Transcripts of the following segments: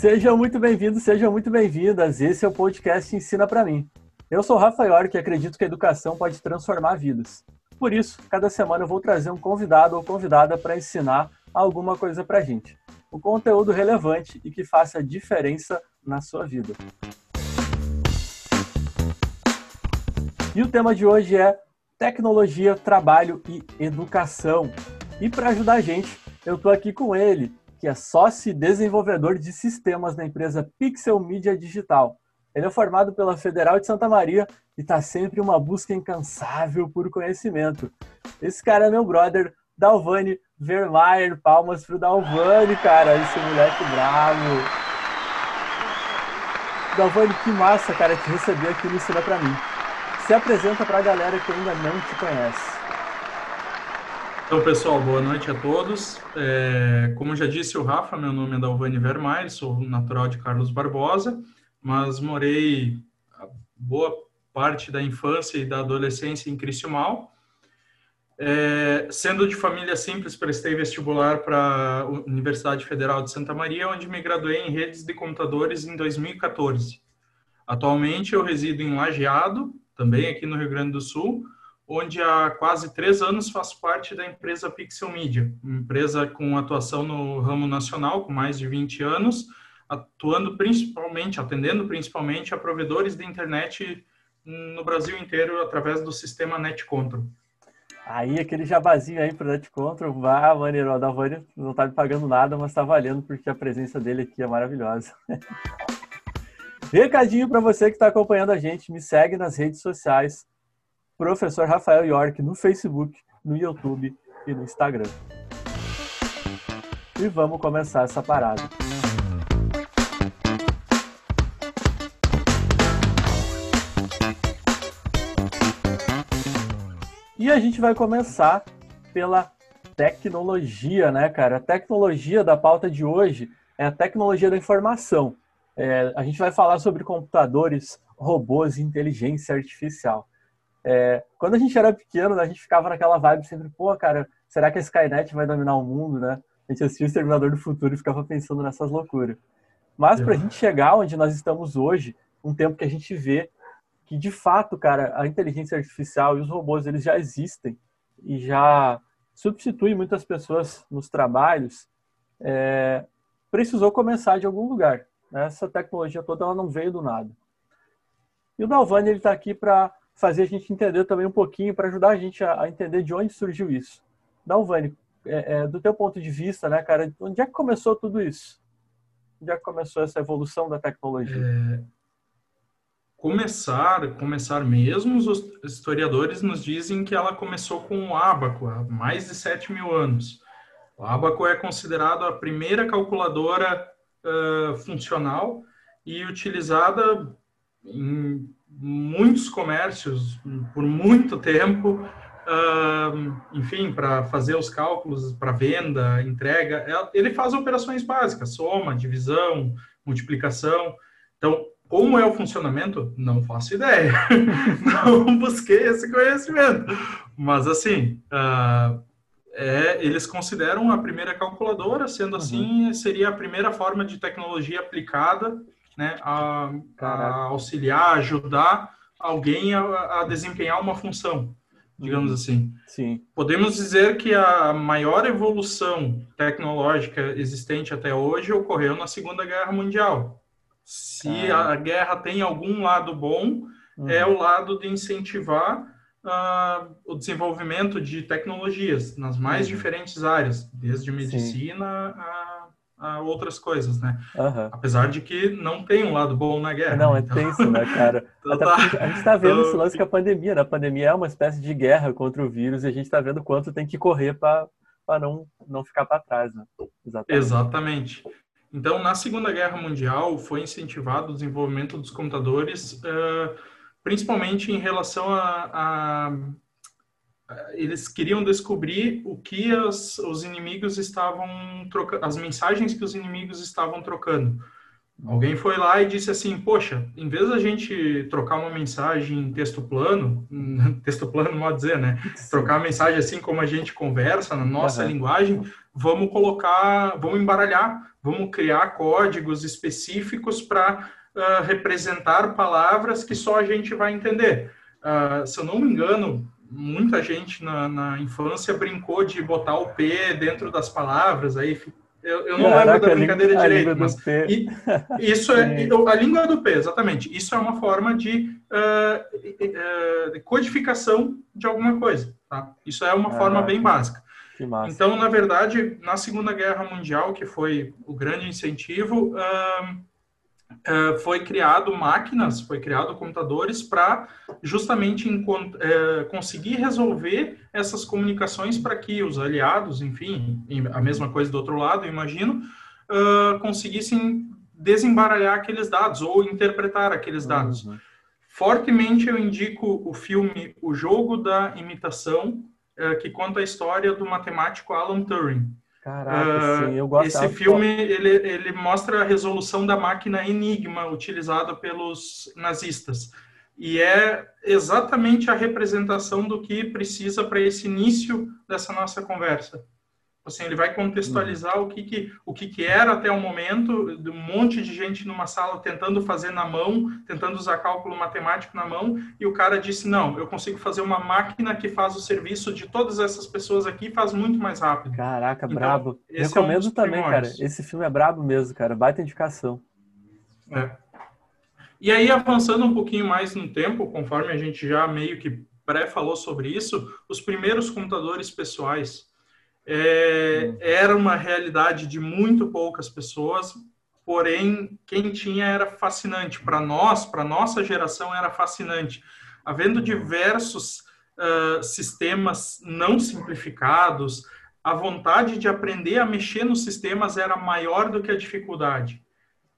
Sejam muito bem-vindos, sejam muito bem-vindas. Esse é o podcast Ensina para mim. Eu sou o Rafael e acredito que a educação pode transformar vidas. Por isso, cada semana eu vou trazer um convidado ou convidada para ensinar alguma coisa para gente. Um conteúdo relevante e que faça diferença na sua vida. E o tema de hoje é tecnologia, trabalho e educação. E para ajudar a gente, eu estou aqui com ele, que é sócio e desenvolvedor de sistemas na empresa Pixel Media Digital. Ele é formado pela Federal de Santa Maria e está sempre uma busca incansável por conhecimento. Esse cara é meu brother, Dalvani Vermaier. Palmas pro Dalvani, cara. Esse moleque bravo. Dalvani, que massa, cara, te receber aqui no Ensina Pra Mim. Se apresenta pra galera que ainda não te conhece. Então, pessoal, boa noite a todos. É, como já disse o Rafa, meu nome é Dalvani Vermaer, sou natural de Carlos Barbosa, mas morei boa parte da infância e da adolescência em Criciúmal. É, sendo de família simples, prestei vestibular para a Universidade Federal de Santa Maria, onde me graduei em redes de computadores em 2014. Atualmente eu resido em Lajeado, também aqui no Rio Grande do Sul, onde há quase três anos faço parte da empresa Pixel Media, uma empresa com atuação no ramo nacional, com mais de 20 anos, atuando principalmente, atendendo principalmente a provedores de internet no Brasil inteiro através do sistema NetControl. Aí, aquele jabazinho aí pro NetControl, ah, maneiro, o Adalvani não tá me pagando nada, mas tá valendo porque a presença dele aqui é maravilhosa. Recadinho para você que está acompanhando a gente, me segue nas redes sociais, Professor Rafael York no Facebook, no YouTube e no Instagram. E vamos começar essa parada. E a gente vai começar pela tecnologia, né, cara? A tecnologia da pauta de hoje é a tecnologia da informação. É, a gente vai falar sobre computadores, robôs e inteligência artificial. É, quando a gente era pequeno, a gente ficava naquela vibe sempre, pô, cara, será que a Skynet vai dominar o mundo, né? A gente assistia o Exterminador do Futuro e ficava pensando nessas loucuras. Mas para a gente chegar onde nós estamos hoje, um tempo que a gente vê que de fato, cara, a inteligência artificial e os robôs eles já existem e já substituem muitas pessoas nos trabalhos, é, precisou começar de algum lugar. Né? Essa tecnologia toda ela não veio do nada. E o Dalvani ele está aqui para fazer a gente entender também um pouquinho, para ajudar a gente a, a, entender de onde surgiu isso. Dalvani, é, é, do teu ponto de vista, né, cara, onde é que começou tudo isso? Onde é que começou essa evolução da tecnologia? É, começar, começar mesmo, os historiadores nos dizem que ela começou com o ábaco, há mais de 7 mil anos. O ábaco é considerado a primeira calculadora uh, funcional e utilizada em muitos comércios por muito tempo, enfim, para fazer os cálculos para venda, entrega. É, ele faz operações básicas, soma, divisão, multiplicação. Então, como é o funcionamento? Não faço ideia. Não busquei esse conhecimento. Mas, assim, é, eles consideram a primeira calculadora, sendo assim, uhum. seria a primeira forma de tecnologia aplicada né, a, a auxiliar, ajudar alguém a, a, desempenhar uma função, digamos uhum. assim. Sim. Podemos dizer que a maior evolução tecnológica existente até hoje ocorreu na Segunda Guerra Mundial. Se a guerra tem algum lado bom, uhum. é o lado de incentivar uh, o desenvolvimento de tecnologias nas mais uhum. diferentes áreas, desde medicina a, a, outras coisas, né? Uhum. Apesar de que não tem um lado bom na guerra. Não, é então... tenso, né, cara? então, tá. A gente está vendo então... esse lance com a pandemia, né? A pandemia é uma espécie de guerra contra o vírus e a gente está vendo quanto tem que correr para não, não ficar para trás, né? Exatamente. Exatamente. Então, na Segunda Guerra Mundial, foi incentivado o desenvolvimento dos computadores uh, principalmente em relação a, a, eles queriam descobrir o que as, os inimigos estavam trocando, as mensagens que os inimigos estavam trocando. Alguém foi lá e disse assim, poxa, em vez da gente trocar uma mensagem em texto plano, texto plano, modo dizer, né? Trocar uma mensagem assim como a gente conversa na nossa uhum. linguagem, vamos colocar, vamos embaralhar, vamos criar códigos específicos para uh, representar palavras que só a gente vai entender. Uh, se eu não me engano, muita gente na, na, infância brincou de botar o P dentro das palavras, aí eu, eu não Caraca, lembro da brincadeira a direito, mas e, isso é, a língua do P, exatamente. Isso é uma forma de, uh, uh, codificação de alguma coisa. Tá? Isso é uma Caraca. forma bem básica. Então, na verdade, na Segunda Guerra Mundial, que foi o grande incentivo, uh, uh, foi criado máquinas, foi criado computadores para justamente uh, conseguir resolver essas comunicações para que os aliados, enfim, a mesma coisa do outro lado, imagino, conseguissem desembaralhar aqueles dados ou interpretar aqueles dados. Uhum. Fortemente eu indico o filme O Jogo da Imitação, é, que conta a história do matemático Alan Turing. Caraca, uh, sim, eu gosto. Esse filme ele, ele mostra a resolução da máquina Enigma utilizada pelos nazistas e é exatamente a representação do que precisa para esse início dessa nossa conversa. Assim, ele vai contextualizar uhum. o que, que o que, que era até o momento, de um monte de gente numa sala tentando fazer na mão, tentando usar cálculo matemático na mão, e o cara disse: Não, eu consigo fazer uma máquina que faz o serviço de todas essas pessoas aqui e faz muito mais rápido. Caraca, então, brabo. Recomendo é um também, cara. Esse filme é brabo mesmo, cara. Baita indicação. É. E aí, avançando um pouquinho mais no tempo, conforme a gente já meio que pré-falou sobre isso, os primeiros computadores pessoais é, era uma realidade de muito poucas pessoas, porém quem tinha era fascinante. Para nós, para nossa geração era fascinante, havendo diversos uh, sistemas não simplificados, a vontade de aprender a mexer nos sistemas era maior do que a dificuldade.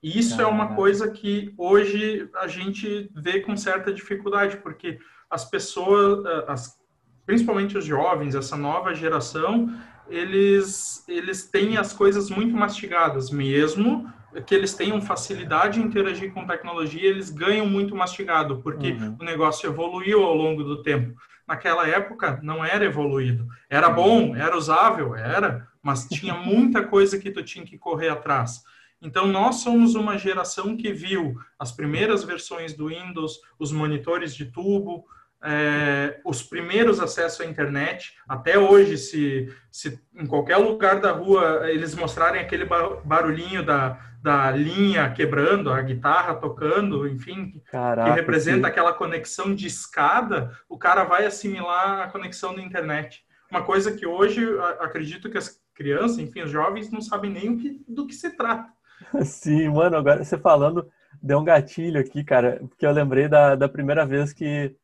E isso é uma coisa que hoje a gente vê com certa dificuldade, porque as pessoas, as, principalmente os jovens, essa nova geração, eles, eles têm as coisas muito mastigadas, mesmo que eles tenham facilidade em interagir com tecnologia, eles ganham muito mastigado, porque uhum. o negócio evoluiu ao longo do tempo. Naquela época não era evoluído. Era bom, era usável, era, mas tinha muita coisa que tu tinha que correr atrás. Então, nós somos uma geração que viu as primeiras versões do Windows, os monitores de tubo, é, os primeiros acessos à internet. Até hoje, se, se em qualquer lugar da rua eles mostrarem aquele barulhinho da, da linha quebrando, a guitarra tocando, enfim, Caraca, que representa sim. aquela conexão de escada, o cara vai assimilar a conexão da internet. Uma coisa que hoje acredito que as crianças, enfim, os jovens não sabem nem o que, do que se trata. Sim, mano, agora você falando, deu um gatilho aqui, cara, porque eu lembrei da, da primeira vez que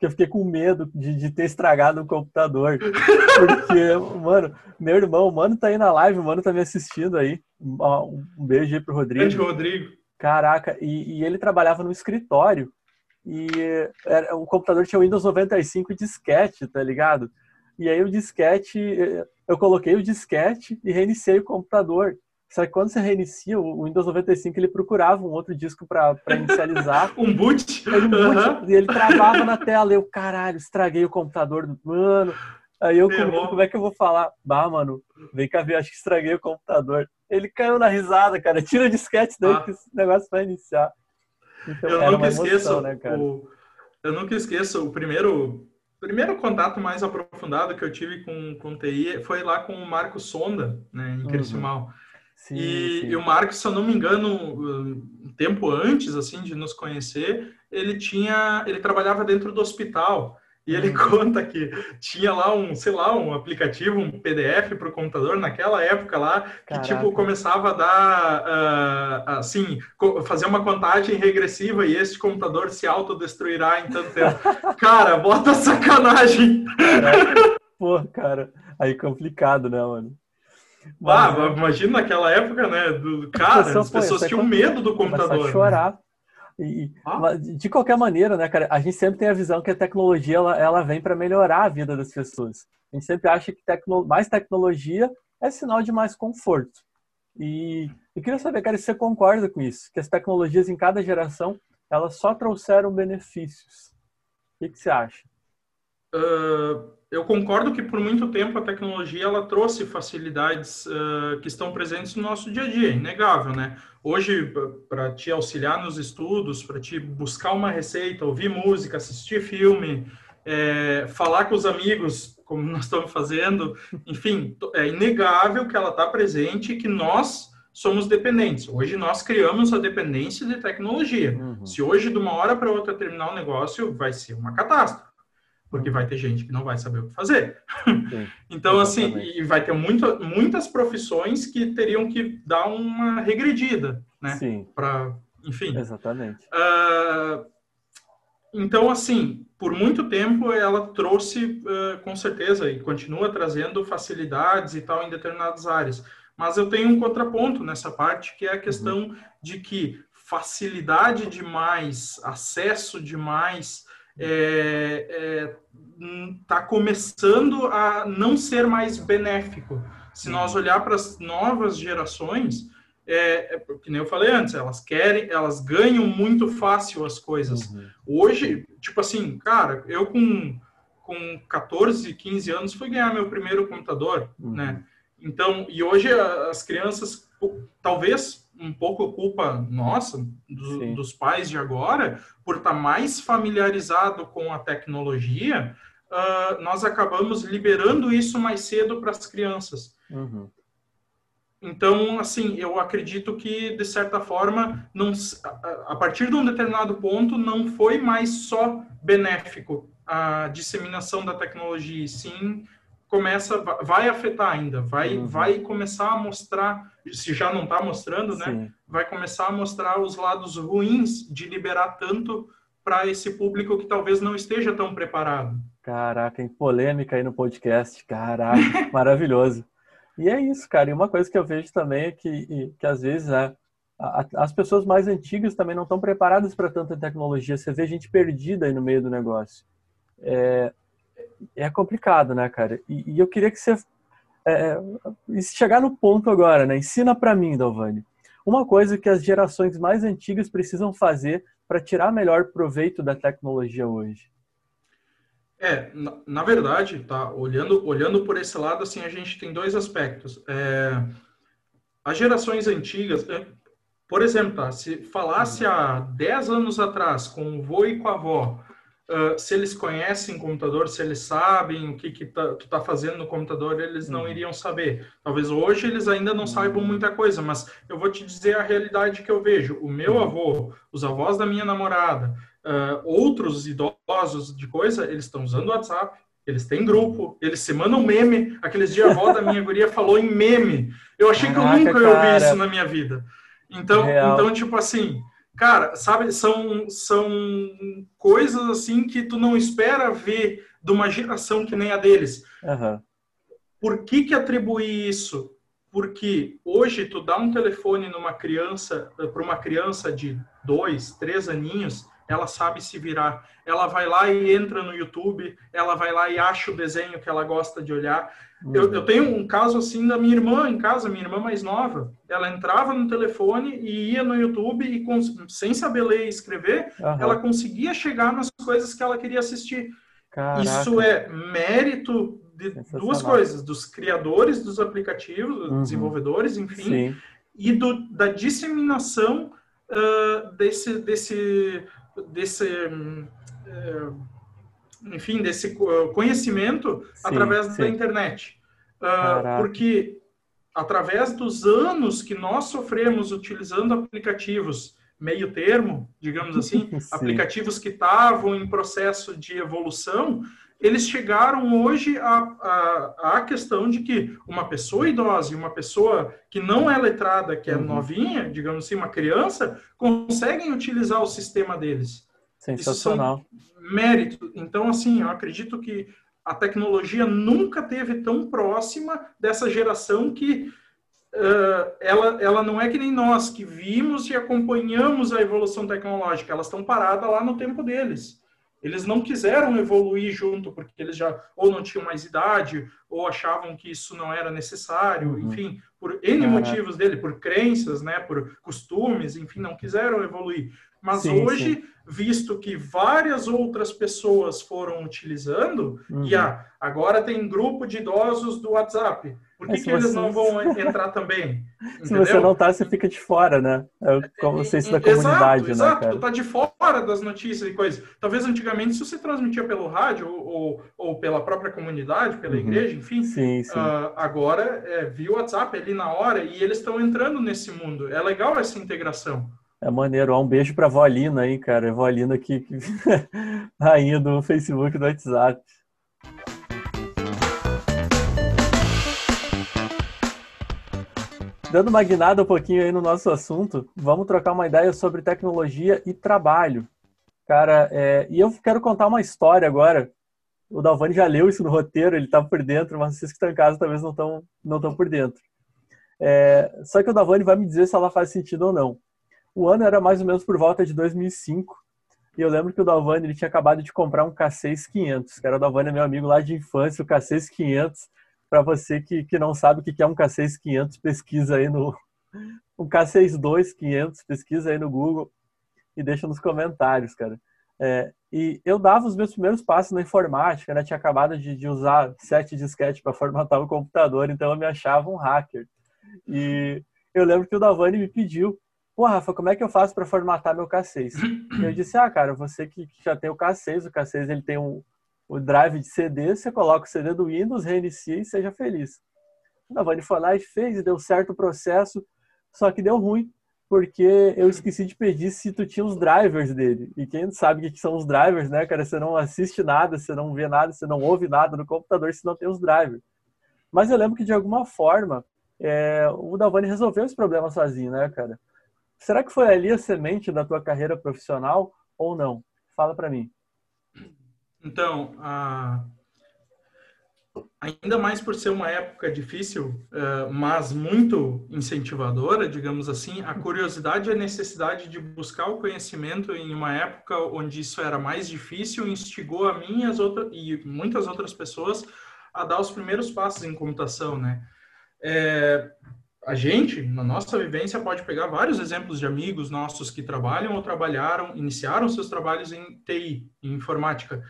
que eu fiquei com medo de, de ter estragado o computador. Porque, mano, meu irmão, o mano tá aí na live, o mano tá me assistindo aí. Um, beijo aí pro Rodrigo. Beijo, Rodrigo. Caraca, e, e ele trabalhava no escritório. E era, o computador tinha Windows 95 disquete, tá ligado? E aí o disquete, eu coloquei o disquete e reiniciei o computador. Só que quando você reinicia, o Windows 95 ele procurava um outro disco para inicializar. um boot? Ele, um boot, E ele travava na tela. Eu, caralho, estraguei o computador do mano. Aí eu, como, como, é que eu vou falar? Bah, mano, vem cá ver, acho que estraguei o computador. Ele caiu na risada, cara. Tira o disquete daí ah. que esse negócio vai iniciar. Então, eu nunca emoção, esqueço, né, o, eu nunca esqueço o primeiro primeiro contato mais aprofundado que eu tive com, com TI foi lá com o Marco Sonda, né, em Criciúmal. Uhum. Sim, e, sim. e, o Marcos, se eu não me engano, um tempo antes assim de nos conhecer, ele tinha, ele trabalhava dentro do hospital e ele uhum. conta que tinha lá um, sei lá, um aplicativo, um PDF para o computador naquela época lá que Caraca. tipo começava a dar uh, assim, fazer uma contagem regressiva e esse computador se autodestruirá em tanto tempo. cara, bota sacanagem. Caraca. Pô, cara, aí complicado, né, mano? Ah, imagina naquela época, né? Do, cara, as pessoas tinham medo do computador. A chorar. E, ah? De qualquer maneira, né, cara, a gente sempre tem a visão que a tecnologia ela, ela vem para melhorar a vida das pessoas. A gente sempre acha que tecno, mais tecnologia é sinal de mais conforto. E eu queria saber, cara, se você concorda com isso, que as tecnologias em cada geração, elas só trouxeram benefícios. O que, que você acha? Uh, eu concordo que por muito tempo a tecnologia ela trouxe facilidades uh, que estão presentes no nosso dia a dia, inegável, né? Hoje, para te auxiliar nos estudos, para te buscar uma receita, ouvir música, assistir filme, é, falar com os amigos, como nós estamos fazendo, enfim, é inegável que ela está presente e que nós somos dependentes. Hoje nós criamos a dependência de tecnologia. Uhum. Se hoje, de uma hora para outra, terminar o negócio, vai ser uma catástrofe porque vai ter gente que não vai saber o que fazer. Sim, então, assim, exatamente. assim, e vai ter muito, muitas profissões que teriam que dar uma regredida, né? Sim. Para, enfim. Exatamente. Uh, então, assim, por muito tempo ela trouxe, uh, com certeza, e continua trazendo facilidades e tal em determinadas áreas. Mas eu tenho um contraponto nessa parte, que é a questão uhum. de que facilidade demais, acesso demais, é, é, tá começando a não ser mais benéfico. Se nós olhar para as novas gerações, é, é, que nem eu falei antes, elas querem, elas ganham muito fácil as coisas. Uhum. Hoje, tipo assim, cara, eu com, com 14, 15 anos fui ganhar meu primeiro computador, uhum. né? Então, e hoje as crianças, talvez um pouco culpa nossa, do, dos pais de agora, por estar tá mais familiarizado com a tecnologia, uh, nós acabamos liberando isso mais cedo para as crianças. Uhum. Então, assim, eu acredito que, de certa forma, não, a partir de um determinado ponto, não foi mais só benéfico a disseminação da tecnologia, sim começa, vai afetar ainda, vai, uhum. vai começar a mostrar, se já não está mostrando, né? Sim. Vai começar a mostrar os lados ruins de liberar tanto para esse público que talvez não esteja tão preparado. Caraca, em polêmica aí no podcast, caraca, maravilhoso. E é isso, cara. E uma coisa que eu vejo também é que, que às vezes né, as pessoas mais antigas também não estão preparadas para tanta tecnologia. Você vê gente perdida aí no meio do negócio. É, é complicado, né, cara? E, e eu queria que você é, é chegar no ponto agora, né? Ensina para mim, Dalvani, uma coisa que as gerações mais antigas precisam fazer para tirar melhor proveito da tecnologia hoje. É, na, na, verdade, tá, olhando, olhando por esse lado, assim, a gente tem dois aspectos. É, as gerações antigas, é, por exemplo, tá, se falasse há 10 anos atrás com o vô e com a avó, uh, se eles conhecem computador, se eles sabem o que, que tá, tu está fazendo no computador, eles não uhum. iriam saber. Talvez hoje eles ainda não saibam muita coisa, mas eu vou te dizer a realidade que eu vejo. O meu uhum. avô, os avós da minha namorada, uh, outros idosos de coisa, eles estão usando o WhatsApp, eles têm grupo, eles se mandam meme. Aqueles dias a avó da minha guria falou em meme. Eu achei Caraca, que eu nunca ia ouvir isso na minha vida. Então, então tipo assim, Cara, sabe, são, são coisas assim que tu não espera ver de uma geração que nem a deles. Uhum. Por que que atribuir isso? Porque hoje tu dá um telefone numa criança, para uma criança de dois, três aninhos, ela sabe se virar. Ela vai lá e entra no YouTube, ela vai lá e acha o desenho que ela gosta de olhar. Uhum. Eu, eu, tenho um caso assim da minha irmã em casa, minha irmã mais nova. Ela entrava no telefone e ia no YouTube e, sem saber ler e escrever, uhum. ela conseguia chegar nas coisas que ela queria assistir. Caraca. Isso é mérito de duas coisas: dos criadores dos aplicativos, dos uhum. desenvolvedores, enfim, Sim. e do, da disseminação uh, desse, desse, desse uh, enfim, desse conhecimento sim, através sim. da internet. Uh, porque através dos anos que nós sofremos utilizando aplicativos meio termo, digamos assim, aplicativos que estavam em processo de evolução, eles chegaram hoje à, questão de que uma pessoa idosa e uma pessoa que não é letrada, que é uhum. novinha, digamos assim, uma criança, conseguem utilizar o sistema deles. Sensacional. mérito. Então, assim, eu acredito que a tecnologia nunca teve tão próxima dessa geração que uh, ela, ela não é que nem nós, que vimos e acompanhamos a evolução tecnológica. Elas estão paradas lá no tempo deles. Eles não quiseram evoluir junto, porque eles já ou não tinham mais idade, ou achavam que isso não era necessário, uhum. enfim, por N uhum. motivos dele, por crenças, né, por costumes, enfim, não quiseram evoluir. Mas sim, hoje, sim. Visto que várias outras pessoas foram utilizando, uhum. e ah, agora tem grupo de idosos do WhatsApp. Por que, que eles você... não vão entrar também? se você não tá, você fica de fora, né? É como vocês da comunidade, exato, né? Exato, tu tá de fora das notícias e coisas. Talvez antigamente, se você transmitia pelo rádio ou, ou pela própria comunidade, pela uhum. igreja, enfim, sim, sim. Uh, agora é via WhatsApp ali na hora e eles estão entrando nesse mundo. É legal essa integração. É maneiro. Um beijo pra Volina aí, cara. Volina aqui, rainha do Facebook e do WhatsApp. Dando uma guinada um pouquinho aí no nosso assunto, vamos trocar uma ideia sobre tecnologia e trabalho. Cara, é, e eu quero contar uma história agora. O Dalvani já leu isso no roteiro, ele está por dentro, mas vocês que estão em casa talvez não estão não tão por dentro. É, só que o Dalvani vai me dizer se ela faz sentido ou não. O ano era mais ou menos por volta de 2005, e eu lembro que o Dalvani ele tinha acabado de comprar um K6500, que era o Dalvani meu amigo lá de infância, o K6500 para você que, que não sabe o que é um K6500, pesquisa aí no um K62500, pesquisa aí no Google e deixa nos comentários, cara. É, e eu dava os meus primeiros passos na informática, né? Tinha acabado de, de usar sete disquete para formatar o computador, então eu me achava um hacker. E eu lembro que o Davani me pediu, pô, Rafa, como é que eu faço para formatar meu K6? E eu disse, ah, cara, você que, que já tem o K6, o K6 ele tem um, o drive de CD, você coloca o CD do Windows, reinicia e seja feliz. A Navani foi lá e fez, e deu certo o processo, só que deu ruim, porque eu esqueci de pedir se tu tinha os drivers dele. E quem sabe o que são os drivers, né, cara? Você não assiste nada, você não vê nada, você não ouve nada no computador se não tem os drivers. Mas eu lembro que de alguma forma é, o Dalvani resolveu esse problema sozinho, né, cara? Será que foi ali a semente da tua carreira profissional ou não? Fala para mim. Então, a... ainda mais por ser uma época difícil, uh, mas muito incentivadora, digamos assim, a curiosidade e a necessidade de buscar o conhecimento em uma época onde isso era mais difícil instigou a mim e, as outras, e muitas outras pessoas a dar os primeiros passos em computação, né? É, a gente, na nossa vivência, pode pegar vários exemplos de amigos nossos que trabalham ou trabalharam, iniciaram seus trabalhos em TI, em informática,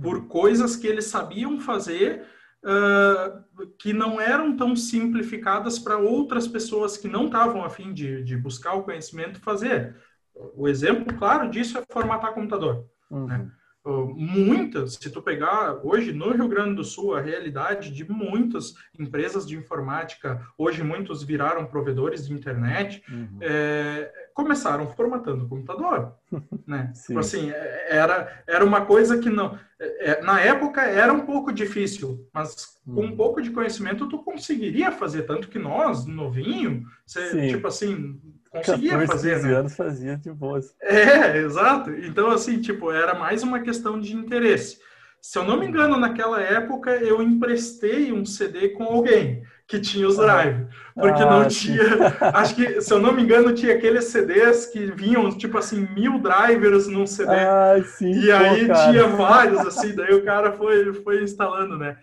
por coisas que eles sabiam fazer uh, que não eram tão simplificadas para outras pessoas que não estavam afim de, de buscar o conhecimento fazer. O exemplo claro disso é formatar computador. Uhum. Né? Muitas, se tu pegar hoje no Rio Grande do Sul, a realidade de muitas empresas de informática, hoje muitos viraram provedores de internet, uhum. é, começaram formatando o computador, né? tipo assim, é, era, era uma coisa que não... É, é, na época era um pouco difícil, mas com um uhum. pouco de conhecimento tu conseguiria fazer, tanto que nós, novinho, você, tipo assim, conseguia 14, fazer, 15 né? anos fazia de boas. É, exato. Então, assim, tipo, era mais uma questão de interesse. Se eu não me engano, naquela época eu emprestei um CD com alguém que tinha os drive, porque ah, não tinha. Acho que, se eu não me engano, tinha aqueles CDs que vinham tipo assim mil drivers num CD. Ah, sim, e pô, aí cara. tinha vários assim, daí o cara foi foi instalando, né?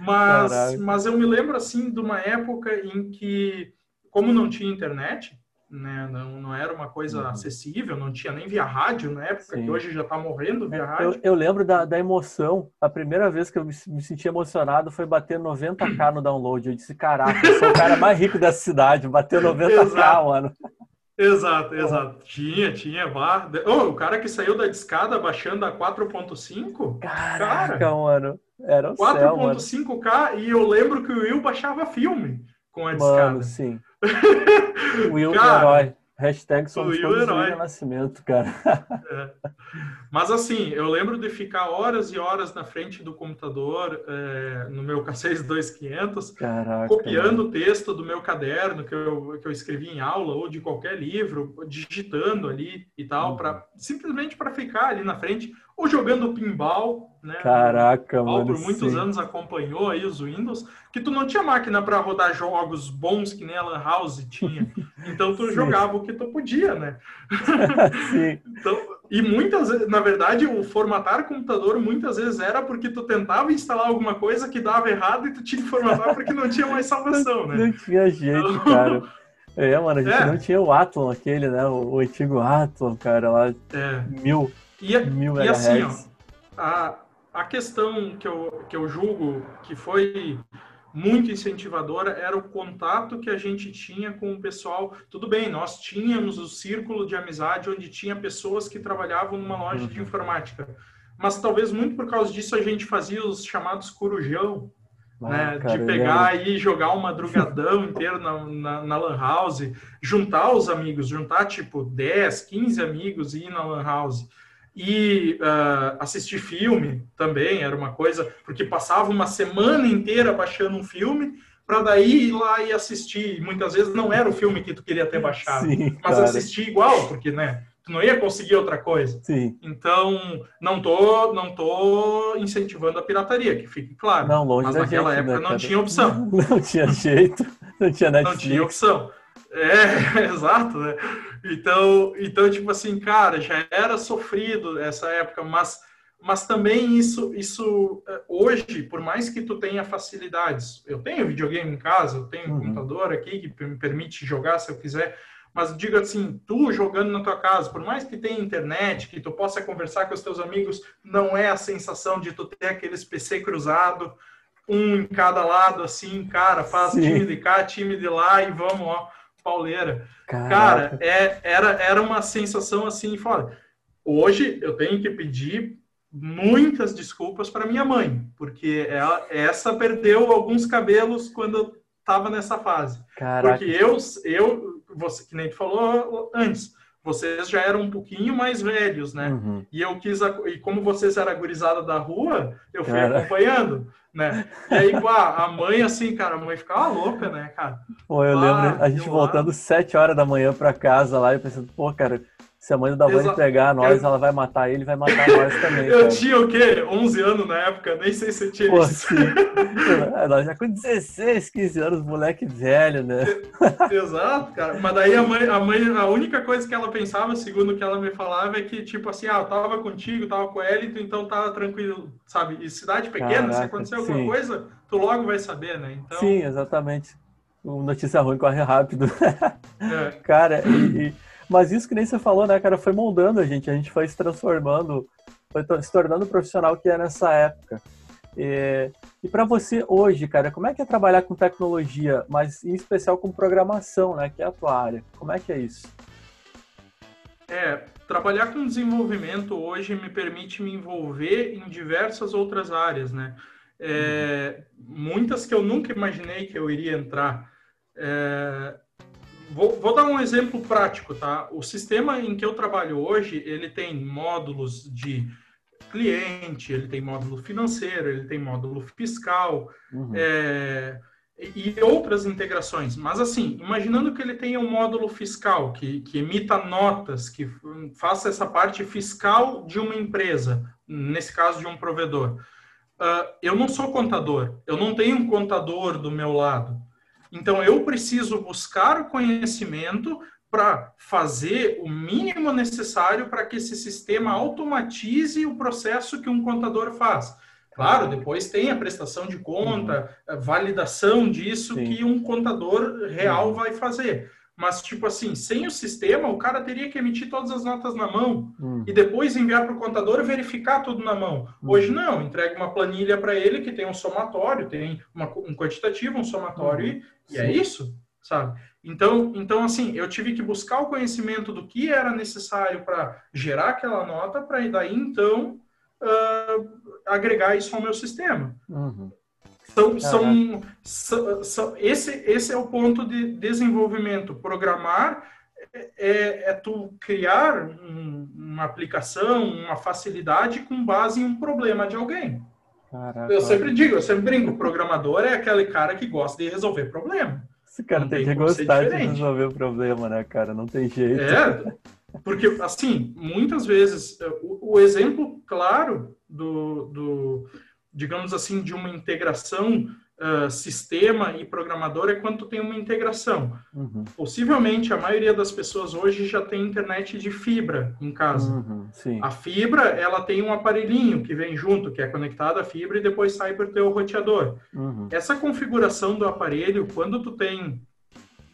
Mas, mas eu me lembro assim de uma época em que, como não tinha internet, né? Não, não era uma coisa uhum. acessível, não tinha nem via rádio na época, Sim. que hoje já está morrendo via rádio. Eu, eu lembro da, da, emoção, a primeira vez que eu me, me, senti emocionado foi bater 90k no download. Eu disse, caraca, eu sou o cara mais rico dessa cidade, bater 90k, mano. Exato, exato. Tinha, tinha. Vá. Oh, o cara que saiu da discada baixando a 4.5? Caraca, cara, mano. Era o 4.5K e eu lembro que o Will baixava filme com a discada. Mano, sim. Will cara, herói. Hashtag somos todos herói. Nascimento, cara. É. Mas assim, eu lembro de ficar horas e horas na frente do computador, é, no meu K6 2500, Caraca, copiando o texto do meu caderno que eu, que eu escrevi em aula ou de qualquer livro, digitando ali e tal, uhum. Pra, simplesmente para ficar ali na frente, ou jogando pinball, né? Caraca, mano. Por muitos sim. anos acompanhou aí os Windows, que tu não tinha máquina para rodar jogos bons que nem a Lan House tinha. Então tu jogava o que tu podia, né? sim. Então e muitas na verdade, o formatar computador muitas vezes era porque tu tentava instalar alguma coisa que dava errado e tu tinha que formatar porque não tinha mais salvação, né? Não tinha jeito, então... cara. É, mano, a gente é. não tinha o Athlon aquele, né? O, o antigo Athlon, cara, lá. É. Mil. E, mil e assim, ó, a, a questão que eu, que eu julgo que foi muito incentivadora era o contato que a gente tinha com o pessoal. Tudo bem, nós tínhamos o círculo de amizade onde tinha pessoas que trabalhavam numa loja uhum. de informática. Mas talvez muito por causa disso a gente fazia os chamados corujão, ah, né? Cara, de pegar e jogar um madrugadão inteiro na, na, na, Lan House, juntar os amigos, juntar tipo 10, 15 amigos e ir na Lan House e uh, assistir filme também era uma coisa, porque passava uma semana inteira baixando um filme para daí ir lá e assistir. Muitas vezes não era o filme que tu queria ter baixado, Sim, mas assistir igual, porque né, tu não ia conseguir outra coisa. Sim. Então, não tô, não tô incentivando a pirataria, que fique claro. Não, longe mas naquela gente, época né, não tinha opção. Não, não tinha jeito, não tinha Netflix. Não tinha opção. É, exato, né? Então, então, tipo assim, cara, já era sofrido essa época, mas, mas também isso, isso é, hoje, por mais que tu tenha facilidades, eu tenho videogame em casa, eu tenho um uhum. computador aqui que me permite jogar se eu quiser, mas diga assim, tu jogando na tua casa, por mais que tenha internet, que tu possa conversar com os teus amigos, não é a sensação de tu ter aqueles PC cruzado, um em cada lado, assim, cara, faz Sim. time de cá, time de lá e vamos, ó pauleira. Caraca. Cara, é, era, era uma sensação assim, fora. Hoje eu tenho que pedir muitas desculpas para minha mãe, porque ela, essa perdeu alguns cabelos quando eu estava nessa fase. Caraca. Porque eu, eu, você que nem tu falou antes, vocês já eram um pouquinho mais velhos, né? Uhum. E eu quis, e como vocês eram gurizada da rua, eu fui cara. acompanhando, né? E aí, pá, a mãe, assim, cara, a mãe ficava louca, né, cara? Pô, eu lembro a gente voltando sete horas da manhã para casa lá e pensando, pô, cara, se a mãe do Davani pegar nós, eu... ela vai matar ele vai matar nós também. eu cara. tinha o quê? 11 anos na época, nem sei se eu tinha Pô, isso. nós já com 16, 15 anos, moleque velho, né? Exato, cara. Mas daí a mãe, a mãe, a única coisa que ela pensava, segundo o que ela me falava, é que, tipo assim, ah, eu tava contigo, tava com o Elito, então tava tranquilo, sabe? E cidade pequena, Caraca, se acontecer alguma sim. coisa, tu logo vai saber, né? Então... Sim, exatamente. Notícia ruim corre rápido. É. Cara, e, e mas isso que nem você falou, né, cara, foi moldando a gente, a gente foi se transformando, foi se tornando o profissional que é nessa época. E, e para você hoje, cara, como é que é trabalhar com tecnologia, mas em especial com programação, né, que é a tua área? Como é que é isso? É, trabalhar com desenvolvimento hoje me permite me envolver em diversas outras áreas, né? É, muitas que eu nunca imaginei que eu iria entrar. É, Vou, vou, dar um exemplo prático, tá? O sistema em que eu trabalho hoje, ele tem módulos de cliente, ele tem módulo financeiro, ele tem módulo fiscal uhum. é, e outras integrações. Mas assim, imaginando que ele tenha um módulo fiscal que, que emita notas, que faça essa parte fiscal de uma empresa, nesse caso de um provedor. Uh, eu não sou contador, eu não tenho um contador do meu lado. Então, eu preciso buscar o conhecimento para fazer o mínimo necessário para que esse sistema automatize o processo que um contador faz. Claro, depois tem a prestação de conta, a validação disso Sim. que um contador real vai fazer. Mas, tipo assim, sem o sistema, o cara teria que emitir todas as notas na mão hum. e depois enviar para o contador verificar tudo na mão. Hum. Hoje não, entrega uma planilha para ele que tem um somatório, tem uma, um quantitativo, um somatório hum. e, e é isso, sabe? Então, então, assim, eu tive que buscar o conhecimento do que era necessário para gerar aquela nota, para daí, então, uh, agregar isso ao meu sistema. Uhum. São, são, são, são, esse, esse é o ponto de desenvolvimento. Programar é, é, é tu criar um, uma aplicação, uma facilidade com base em um problema de alguém. Caraca. Eu sempre digo, eu sempre brinco, programador é aquele cara que gosta de resolver problema. Esse cara Não tem, tem que gostar de resolver o problema, né, cara? Não tem jeito. É, porque, assim, muitas vezes, o, o exemplo claro do, do digamos assim, de uma integração uh, sistema e programador é quando tu tem uma integração. Uhum. Possivelmente a maioria das pessoas hoje já tem internet de fibra em casa. Uhum, a fibra ela tem um aparelhinho que vem junto, que é conectado à fibra e depois sai para o teu roteador. Uhum. Essa configuração do aparelho, quando tu tem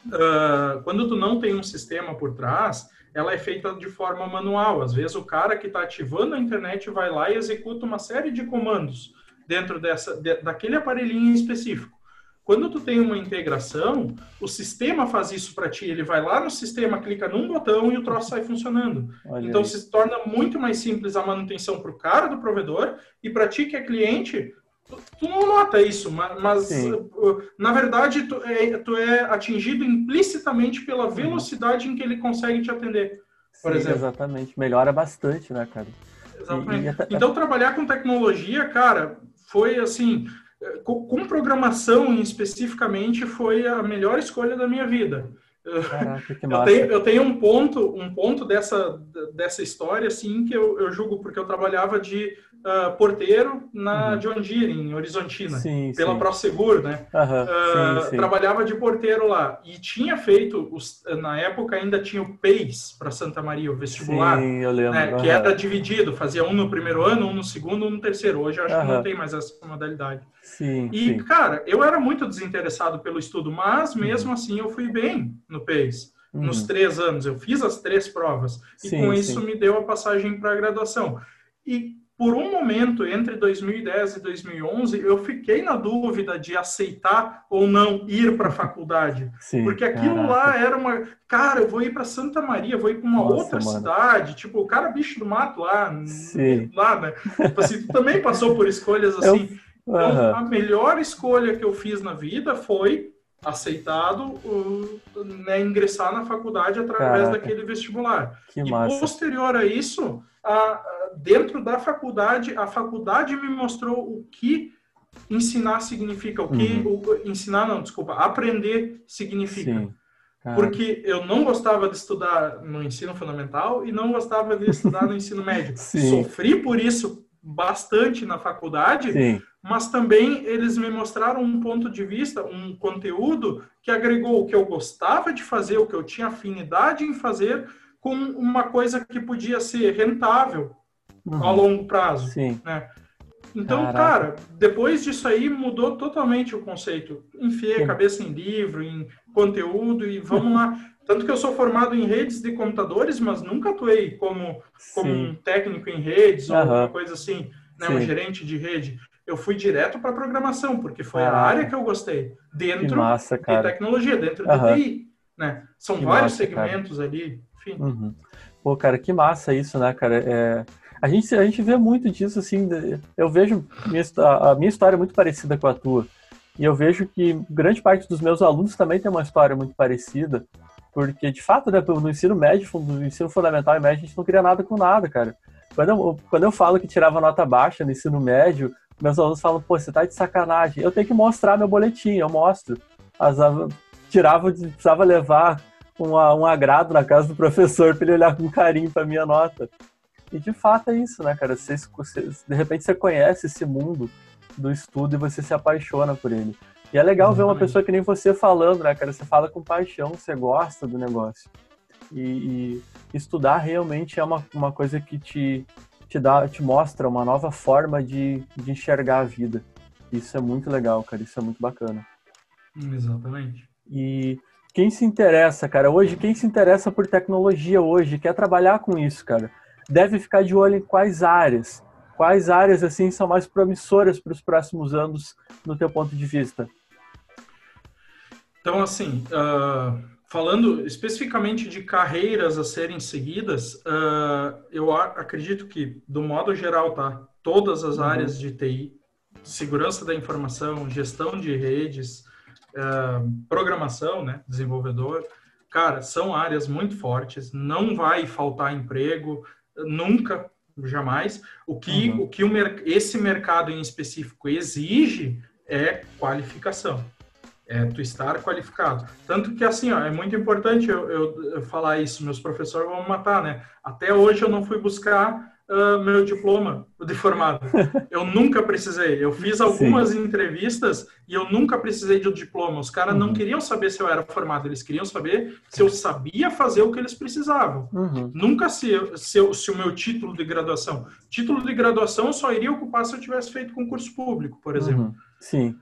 uh, quando tu não tem um sistema por trás, ela é feita de forma manual. Às vezes o cara que está ativando a internet vai lá e executa uma série de comandos dentro dessa, de, daquele aparelhinho específico. Quando tu tem uma integração, o sistema faz isso para ti. Ele vai lá no sistema, clica num botão e o troço sai funcionando. Olha então aí. se torna muito mais simples a manutenção para o cara do provedor e para ti que é cliente, tu, tu, não nota isso, mas, mas uh, na verdade tu é, tu é, atingido implicitamente pela velocidade em que ele consegue te atender. Por Sim, exemplo. Exatamente, melhora bastante, né, cara? Exatamente. E, e... Então trabalhar com tecnologia, cara, foi assim, com, com programação especificamente, foi a melhor escolha da minha vida. Caraca, eu, tenho, eu tenho um ponto, um ponto dessa, dessa história, assim, que eu, eu julgo, porque eu trabalhava de uh, porteiro na uhum. John Deere, em Horizontina, sim, pela sim. ProSeguro, né? Uhum, uh, sim, trabalhava de porteiro lá e tinha feito, os, na época ainda tinha o PEIS para Santa Maria, o vestibular, sim, lembro. Né, que era dividido, fazia um no primeiro ano, um no segundo, um no terceiro. Hoje eu acho que não tem mais essa modalidade. Sim, e, cara, eu era muito desinteressado pelo estudo, mas mesmo uhum. assim eu fui bem no PEIS. Uhum. Nos três anos, eu fiz as três provas e com isso me deu a passagem para a graduação. E por um momento, entre 2010 e 2011, eu fiquei na dúvida de aceitar ou não ir para a faculdade. Sim, porque aquilo caraca. lá era uma. Cara, eu vou ir para Santa Maria, vou ir para uma Nossa, outra mano. cidade. Tipo, o cara bicho do mato lá. Sim. Lá, né? Tipo assim, tu também passou por escolhas assim. Eu... Então, uhum. a melhor escolha que eu fiz na vida foi aceitado né, ingressar na faculdade através Caraca. daquele vestibular. Que e massa. posterior a isso, a, dentro da faculdade, a faculdade me mostrou o que ensinar significa, o que uhum. o, ensinar não, desculpa, aprender significa. Porque eu não gostava de estudar no ensino fundamental e não gostava de estudar no ensino médio. Sim. Sofri por isso bastante na faculdade, Sim. Mas também eles me mostraram um ponto de vista, um conteúdo que agregou o que eu gostava de fazer, o que eu tinha afinidade em fazer, com uma coisa que podia ser rentável uhum. a longo prazo. Sim. Né? Então, Caraca. cara, depois disso aí mudou totalmente o conceito. Enfiei Sim. a cabeça em livro, em conteúdo e vamos lá. Tanto que eu sou formado em redes de computadores, mas nunca atuei como, como um técnico em redes uhum. ou alguma coisa assim, né, um gerente de rede. Eu fui direto para programação, porque foi Caraca. a área que eu gostei, dentro massa, de tecnologia, dentro uhum. de TI. Né? São que vários massa, segmentos cara. ali, enfim. Uhum. Pô, cara, que massa isso, né, cara? É a gente, a gente vê muito disso, assim, eu vejo minha, a minha história é muito parecida com a tua. E eu vejo que grande parte dos meus alunos também tem uma história muito parecida, porque, de fato, né, no ensino médio, no ensino fundamental e médio, a gente não queria nada com nada, cara. Quando eu, quando eu falo que tirava nota baixa no ensino médio, meus alunos falam, pô, você tá de sacanagem. Eu tenho que mostrar meu boletim, eu mostro. As, tirava, precisava levar um, um agrado na casa do professor para ele olhar com carinho para minha nota. E de fato é isso, né, cara? Você, você, de repente você conhece esse mundo do estudo e você se apaixona por ele. E é legal Exatamente. ver uma pessoa que nem você falando, né, cara? Você fala com paixão, você gosta do negócio. E, e estudar realmente é uma, uma coisa que te, te, dá, te mostra uma nova forma de, de enxergar a vida. Isso é muito legal, cara. Isso é muito bacana. Exatamente. E quem se interessa, cara, hoje, quem se interessa por tecnologia hoje, quer trabalhar com isso, cara, deve ficar de olho em quais áreas? Quais áreas assim são mais promissoras para os próximos anos, no teu ponto de vista? Então, assim, uh, falando especificamente de carreiras a serem seguidas, uh, eu acredito que, do modo geral, tá? Todas as uhum. áreas de TI, segurança da informação, gestão de redes, uh, programação, né, desenvolvedor, cara, são áreas muito fortes. Não vai faltar emprego, nunca, jamais. O que, uhum. o que o, esse mercado em específico exige é qualificação. É tu estar qualificado. Tanto que, assim, ó, é muito importante eu, eu, eu falar isso. Meus professores vão me matar, né? Até hoje eu não fui buscar uh, meu diploma de formado. Eu nunca precisei. Eu fiz algumas Sim. entrevistas e eu nunca precisei de um diploma. Os caras uhum. não queriam saber se eu era formado, eles queriam saber se eu sabia fazer o que eles precisavam. Uhum. Nunca se, se, eu, se, o meu título de graduação. Título de graduação só iria ocupar se eu tivesse feito concurso público, por exemplo. Uhum. Sim.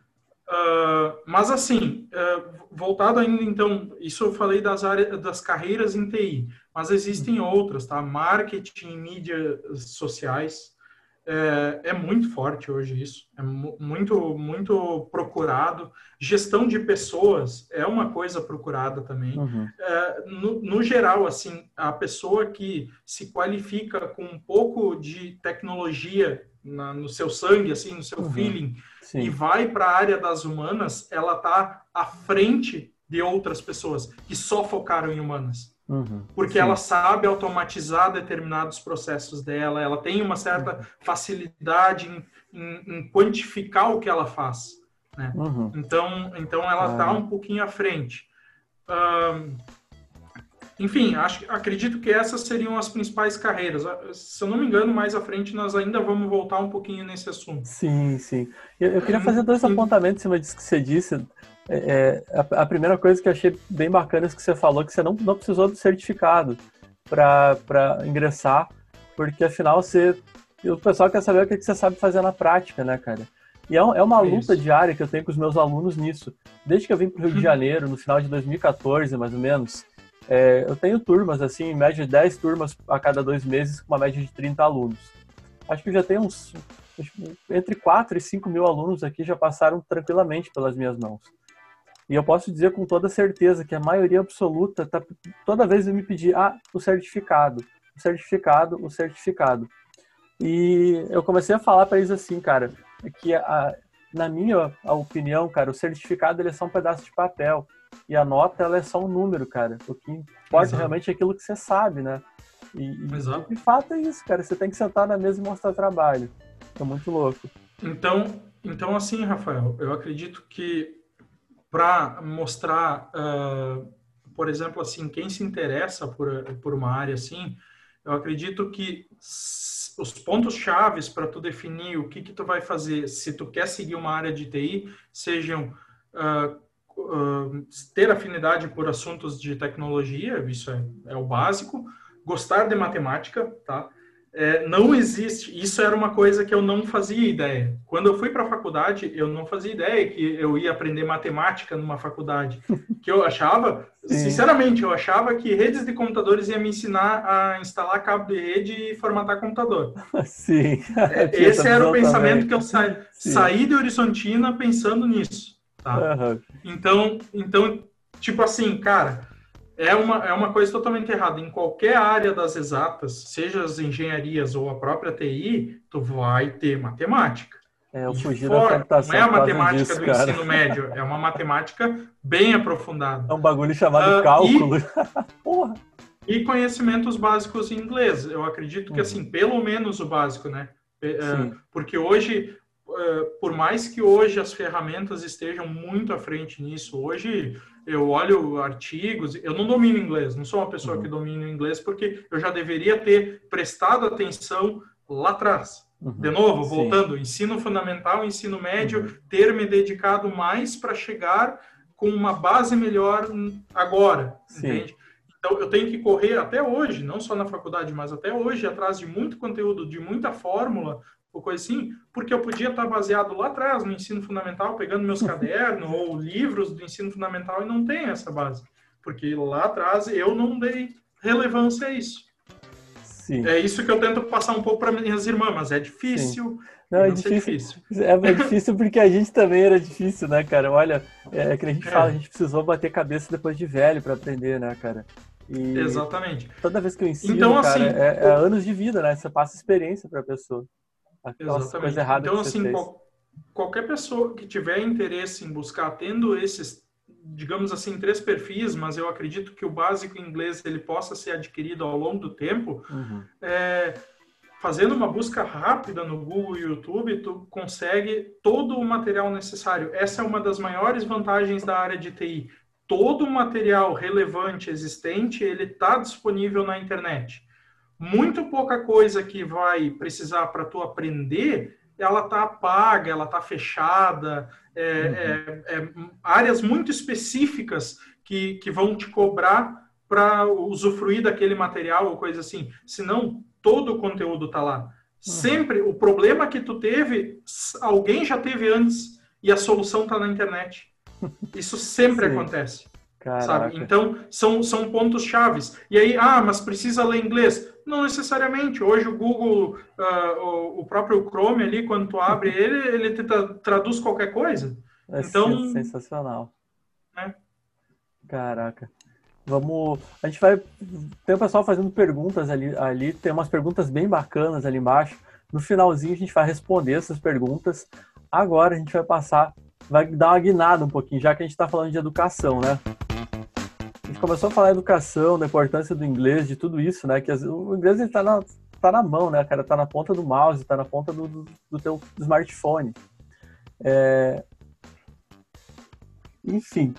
Uh, mas assim, uh, voltado ainda então, isso eu falei das áreas das carreiras em TI, mas existem outras, tá? Marketing, mídias sociais é, é, muito forte hoje isso, é muito muito procurado. Gestão de pessoas é uma coisa procurada também. Uhum. É, no, no geral, assim, a pessoa que se qualifica com um pouco de tecnologia na, no seu sangue, assim, no seu uhum. feeling Sim. e vai para a área das humanas, ela está à frente de outras pessoas que só focaram em humanas. Uhum. Porque Sim. ela sabe automatizar determinados processos dela, ela tem uma certa uhum. facilidade em, em, em, quantificar o que ela faz. Né? Uhum. Então, então ela está ah. um pouquinho à frente. Um, enfim, acho, acredito que essas seriam as principais carreiras. Ah, se eu não me engano, mais à frente nós ainda vamos voltar um pouquinho nesse assunto. Sim, sim. Eu, eu queria fazer dois apontamentos em cima disso que você disse. É, é a, a, primeira coisa que eu achei bem bacana é que você falou que você não, não precisou do certificado para ingressar, porque afinal você, o pessoal quer saber o que você sabe fazer na prática, né, cara? E é, é uma luta Isso. diária que eu tenho com os meus alunos nisso. Desde que eu vim para o Rio de Janeiro, no final de 2014, mais ou menos, é, eu tenho turmas, assim, em média de 10 turmas a cada dois meses, com uma média de 30 alunos. Acho que já tem uns. Entre 4 e 5 mil alunos aqui já passaram tranquilamente pelas minhas mãos. E eu posso dizer com toda certeza que a maioria absoluta tá toda vez me pedir ah, o certificado, o certificado, o certificado. E eu comecei a falar para eles assim, cara, que a, na minha opinião, cara, o certificado ele é só um pedaço de papel. E a nota, ela é só um número, cara. O que importa Exato. realmente é aquilo que você sabe, né? E, e, de fato é isso, cara. Você tem que sentar na mesa e mostrar trabalho. É muito louco. Então, então assim, Rafael, eu acredito que para mostrar, uh, por exemplo, assim, quem se interessa por, por uma área assim, eu acredito que os pontos chaves para tu definir o que que tu vai fazer se tu quer seguir uma área de TI sejam uh, uh, ter afinidade por assuntos de tecnologia, isso é, é o básico, gostar de matemática, tá? É, não existe, isso era uma coisa que eu não fazia ideia. Quando eu fui para a faculdade, eu não fazia ideia que eu ia aprender matemática numa faculdade. Que eu achava, Sim. sinceramente, eu achava que redes de computadores ia me ensinar a instalar cabo de rede e formatar computador. Sim. É, esse era o pensamento também. que eu sa saí de Horizontina pensando nisso. Tá? Uhum. Então, então, tipo assim, cara, é uma, é uma coisa totalmente errada. Em qualquer área das exatas, seja as engenharias ou a própria TI, tu vai ter matemática. É, eu fugi fora, da. Não é a matemática disso, do cara. ensino médio, é uma matemática bem aprofundada. É um bagulho chamado uh, cálculo. E. E conhecimentos básicos em inglês. Eu acredito que, uhum. assim, pelo menos o básico, né? Uh, porque hoje por mais que hoje as ferramentas estejam muito à frente nisso, hoje eu olho artigos, eu não domino inglês, não sou uma pessoa uhum. que domina inglês, porque eu já deveria ter prestado atenção lá atrás. Uhum. De novo, Sim. voltando, ensino fundamental, ensino médio, uhum. ter me dedicado mais para chegar com uma base melhor agora, Sim. entende? Então, eu tenho que correr até hoje, não só na faculdade, mas até hoje, atrás de muito conteúdo, de muita fórmula, ou coisa assim, porque eu podia estar baseado lá atrás no ensino fundamental, pegando meus cadernos ou livros do ensino fundamental e não tem essa base, porque lá atrás eu não dei relevância a isso. Sim. É isso que eu tento passar um pouco para minhas irmãs, mas é difícil. Sim. Não, é difícil. difícil. É, é, difícil porque a gente também era difícil, né, cara? Olha, é, é que a gente é. fala, a gente precisou bater cabeça depois de velho para aprender, né, cara? E Exatamente. Toda vez que eu ensino, então, cara, assim, é, é, anos de vida, né? Você passa experiência para a pessoa. Exatamente. Então, assim, qual, qualquer pessoa que tiver interesse em buscar, tendo esses, digamos assim, três perfis, mas eu acredito que o básico em inglês ele possa ser adquirido ao longo do tempo, uhum. é, fazendo uma busca rápida no Google e YouTube, tu consegue todo o material necessário. Essa é uma das maiores vantagens da área de TI. Todo o material relevante existente, ele está disponível na internet. Muito pouca coisa que vai precisar para tu aprender, ela tá paga, ela tá fechada, é, uhum. é, é, áreas muito específicas que, que vão te cobrar para usufruir daquele material ou coisa assim. Senão, todo o conteúdo tá lá. Uhum. Sempre, o problema que tu teve, alguém já teve antes e a solução tá na internet. Isso sempre acontece. Então, são, são pontos chaves. E aí, ah, mas precisa ler inglês? Não necessariamente. Hoje o Google, uh, o, próprio Chrome ali, quando tu abre ele, ele te traduz qualquer coisa. É então, sensacional. Né? Caraca. Vamos. A gente vai. Tem o pessoal fazendo perguntas ali, ali. Tem umas perguntas bem bacanas ali embaixo. No finalzinho a gente vai responder essas perguntas. Agora a gente vai passar, vai dar uma guinada um pouquinho, já que a gente está falando de educação, né? Gente começou a falar de educação, da importância do inglês, de tudo isso, né? Que o inglês está na, tá na mão, né, cara? Está na ponta do mouse, está na ponta do, do, do teu smartphone. É... Enfim,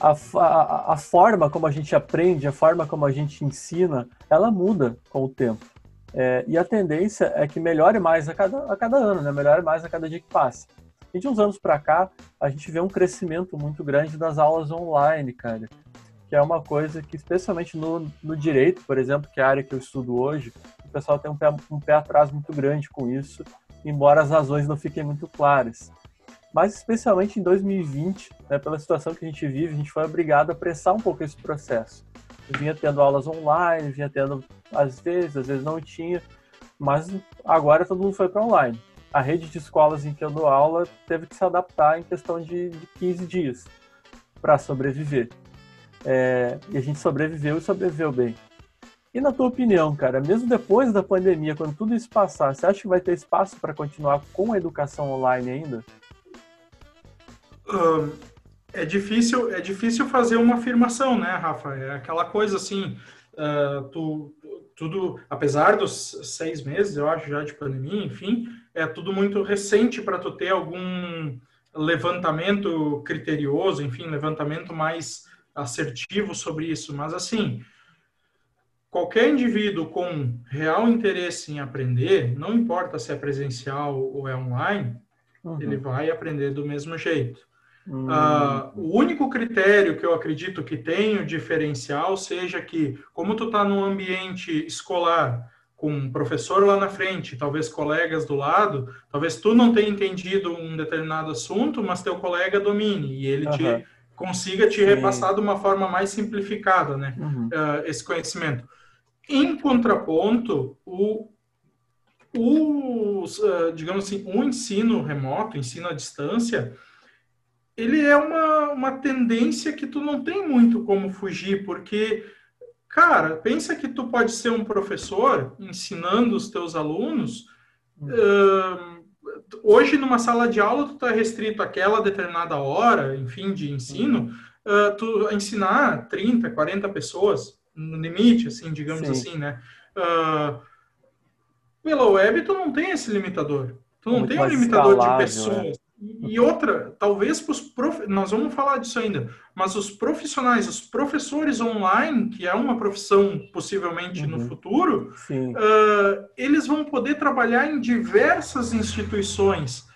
a, a, a, forma como a gente aprende, a forma como a gente ensina, ela muda com o tempo. É, e a tendência é que melhore mais a cada, a cada ano, né? Melhore mais a cada dia que passa. E de uns anos para cá, a gente vê um crescimento muito grande das aulas online, cara que é uma coisa que, especialmente no, no direito, por exemplo, que é a área que eu estudo hoje, o pessoal tem um pé, um pé atrás muito grande com isso, embora as razões não fiquem muito claras. Mas, especialmente em 2020, né, pela situação que a gente vive, a gente foi obrigado a pressar um pouco esse processo. Eu vinha tendo aulas online, vinha tendo às vezes, às vezes não tinha, mas agora todo mundo foi para online. A rede de escolas em que eu dou aula teve que se adaptar em questão de, de 15 dias para sobreviver. É, e a gente sobreviveu e sobreviveu bem. E na tua opinião, cara, mesmo depois da pandemia, quando tudo isso passar, você acha que vai ter espaço para continuar com a educação online ainda? Um, é difícil, é difícil fazer uma afirmação, né, Rafa? É aquela coisa assim, uh, tu, tudo, apesar dos seis meses, eu acho, já de pandemia, enfim, é tudo muito recente para tu ter algum levantamento criterioso, enfim, levantamento mais assertivo sobre isso, mas assim, qualquer indivíduo com real interesse em aprender, não importa se é presencial ou é online, uhum. ele vai aprender do mesmo jeito. Uhum. Uh, o único critério que eu acredito que tem o diferencial seja que, como tu está num ambiente escolar, com um professor lá na frente, talvez colegas do lado, talvez tu não tenha entendido um determinado assunto, mas teu colega domine e ele uhum. te consiga te Sim. repassar de uma forma mais simplificada, né? Uhum. Uh, esse conhecimento. Em contraponto, o, o uh, digamos assim, o ensino remoto, ensino à distância, ele é uma, uma tendência que tu não tem muito como fugir, porque, cara, pensa que tu pode ser um professor ensinando os teus alunos, uh, hoje numa sala de aula tu está restrito àquela determinada hora, enfim, de ensino, uh, tu ensinar 30, 40 pessoas no limite, assim, digamos Sim. assim, né? Uh, pela web tu não tem esse limitador. Tu não Muito tem um limitador de pessoas. E outra, talvez para os prof... nós vamos falar disso ainda, mas os profissionais, os professores online, que é uma profissão possivelmente uhum. no futuro, uh, eles vão poder trabalhar em diversas instituições,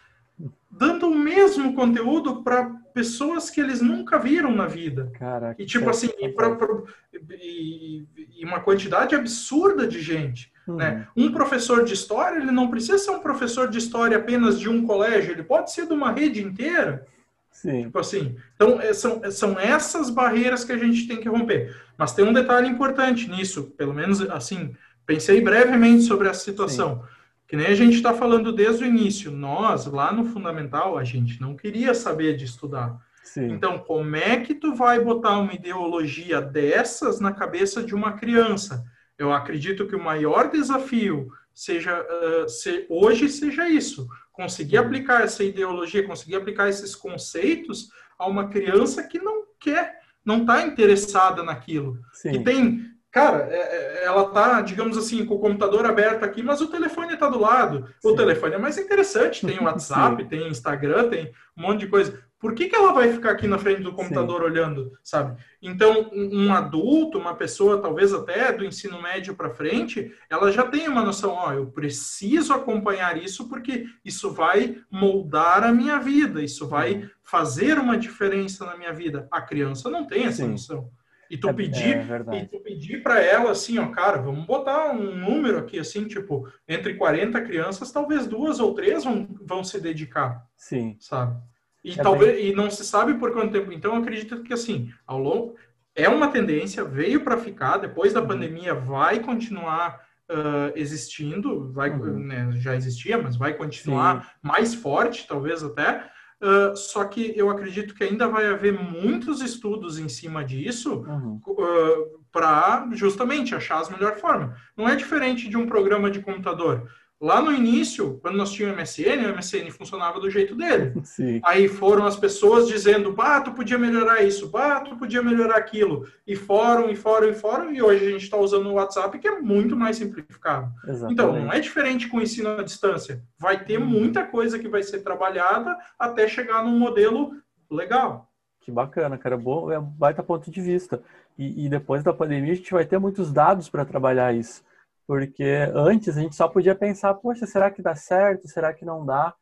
dando o mesmo conteúdo para pessoas que eles nunca viram na vida. Caraca, e tipo assim, e, pra, pra, e, e uma quantidade absurda de gente. Uhum. Né? Um professor de história, ele não precisa ser um professor de história apenas de um colégio, ele pode ser de uma rede inteira. Sim. Tipo assim. Então, é, são, são essas barreiras que a gente tem que romper. Mas tem um detalhe importante nisso, pelo menos assim, pensei brevemente sobre essa situação. Sim. Que nem a gente está falando desde o início. Nós, lá no Fundamental, a gente não queria saber de estudar. Sim. Então, como é que tu vai botar uma ideologia dessas na cabeça de uma criança? Eu acredito que o maior desafio seja uh, se, hoje seja isso, conseguir aplicar essa ideologia, conseguir aplicar esses conceitos a uma criança que não quer, não está interessada naquilo, Sim. que tem cara, é, é, ela tá, digamos assim, com o computador aberto aqui, mas o telefone está do lado. Sim. O telefone é mais interessante, tem WhatsApp, tem Instagram, tem um monte de coisa. Por que, que ela vai ficar aqui na frente do computador Sim. olhando, sabe? Então, um adulto, uma pessoa talvez até do ensino médio para frente, ela já tem uma noção, ó, eu preciso acompanhar isso porque isso vai moldar a minha vida, isso vai fazer uma diferença na minha vida. A criança não tem essa noção. E tu é, pedir, é e tu pedir para ela assim, ó, cara, vamos botar um número aqui assim, tipo, entre 40 crianças, talvez duas ou três vão, vão se dedicar. Sim. Sabe? E é talvez bem... e não se sabe por quanto tempo. Então eu acredito que assim, ao longo é uma tendência, veio para ficar, depois da uhum. pandemia vai continuar uh, existindo, vai, uhum. né, já existia, mas vai continuar Sim. mais forte, talvez até. Uh, só que eu acredito que ainda vai haver muitos estudos em cima disso uhum. uh, para justamente achar as melhores formas. Não é diferente de um programa de computador. Lá no início, quando nós tínhamos o MSN, o MSN funcionava do jeito dele. Sim. Aí foram as pessoas dizendo, bah, tu podia melhorar isso, bah, tu podia melhorar aquilo. E foram, e foram, e foram, e hoje a gente está usando o WhatsApp, que é muito mais simplificado. Exatamente. Então, não é diferente com o ensino à distância. Vai ter uhum. muita coisa que vai ser trabalhada até chegar num modelo legal. Que bacana, cara. Bom, é um baita ponto de vista. E, e depois da pandemia, a gente vai ter muitos dados para trabalhar isso. Porque antes a gente só podia pensar, poxa, será que dá certo? Será que não dá?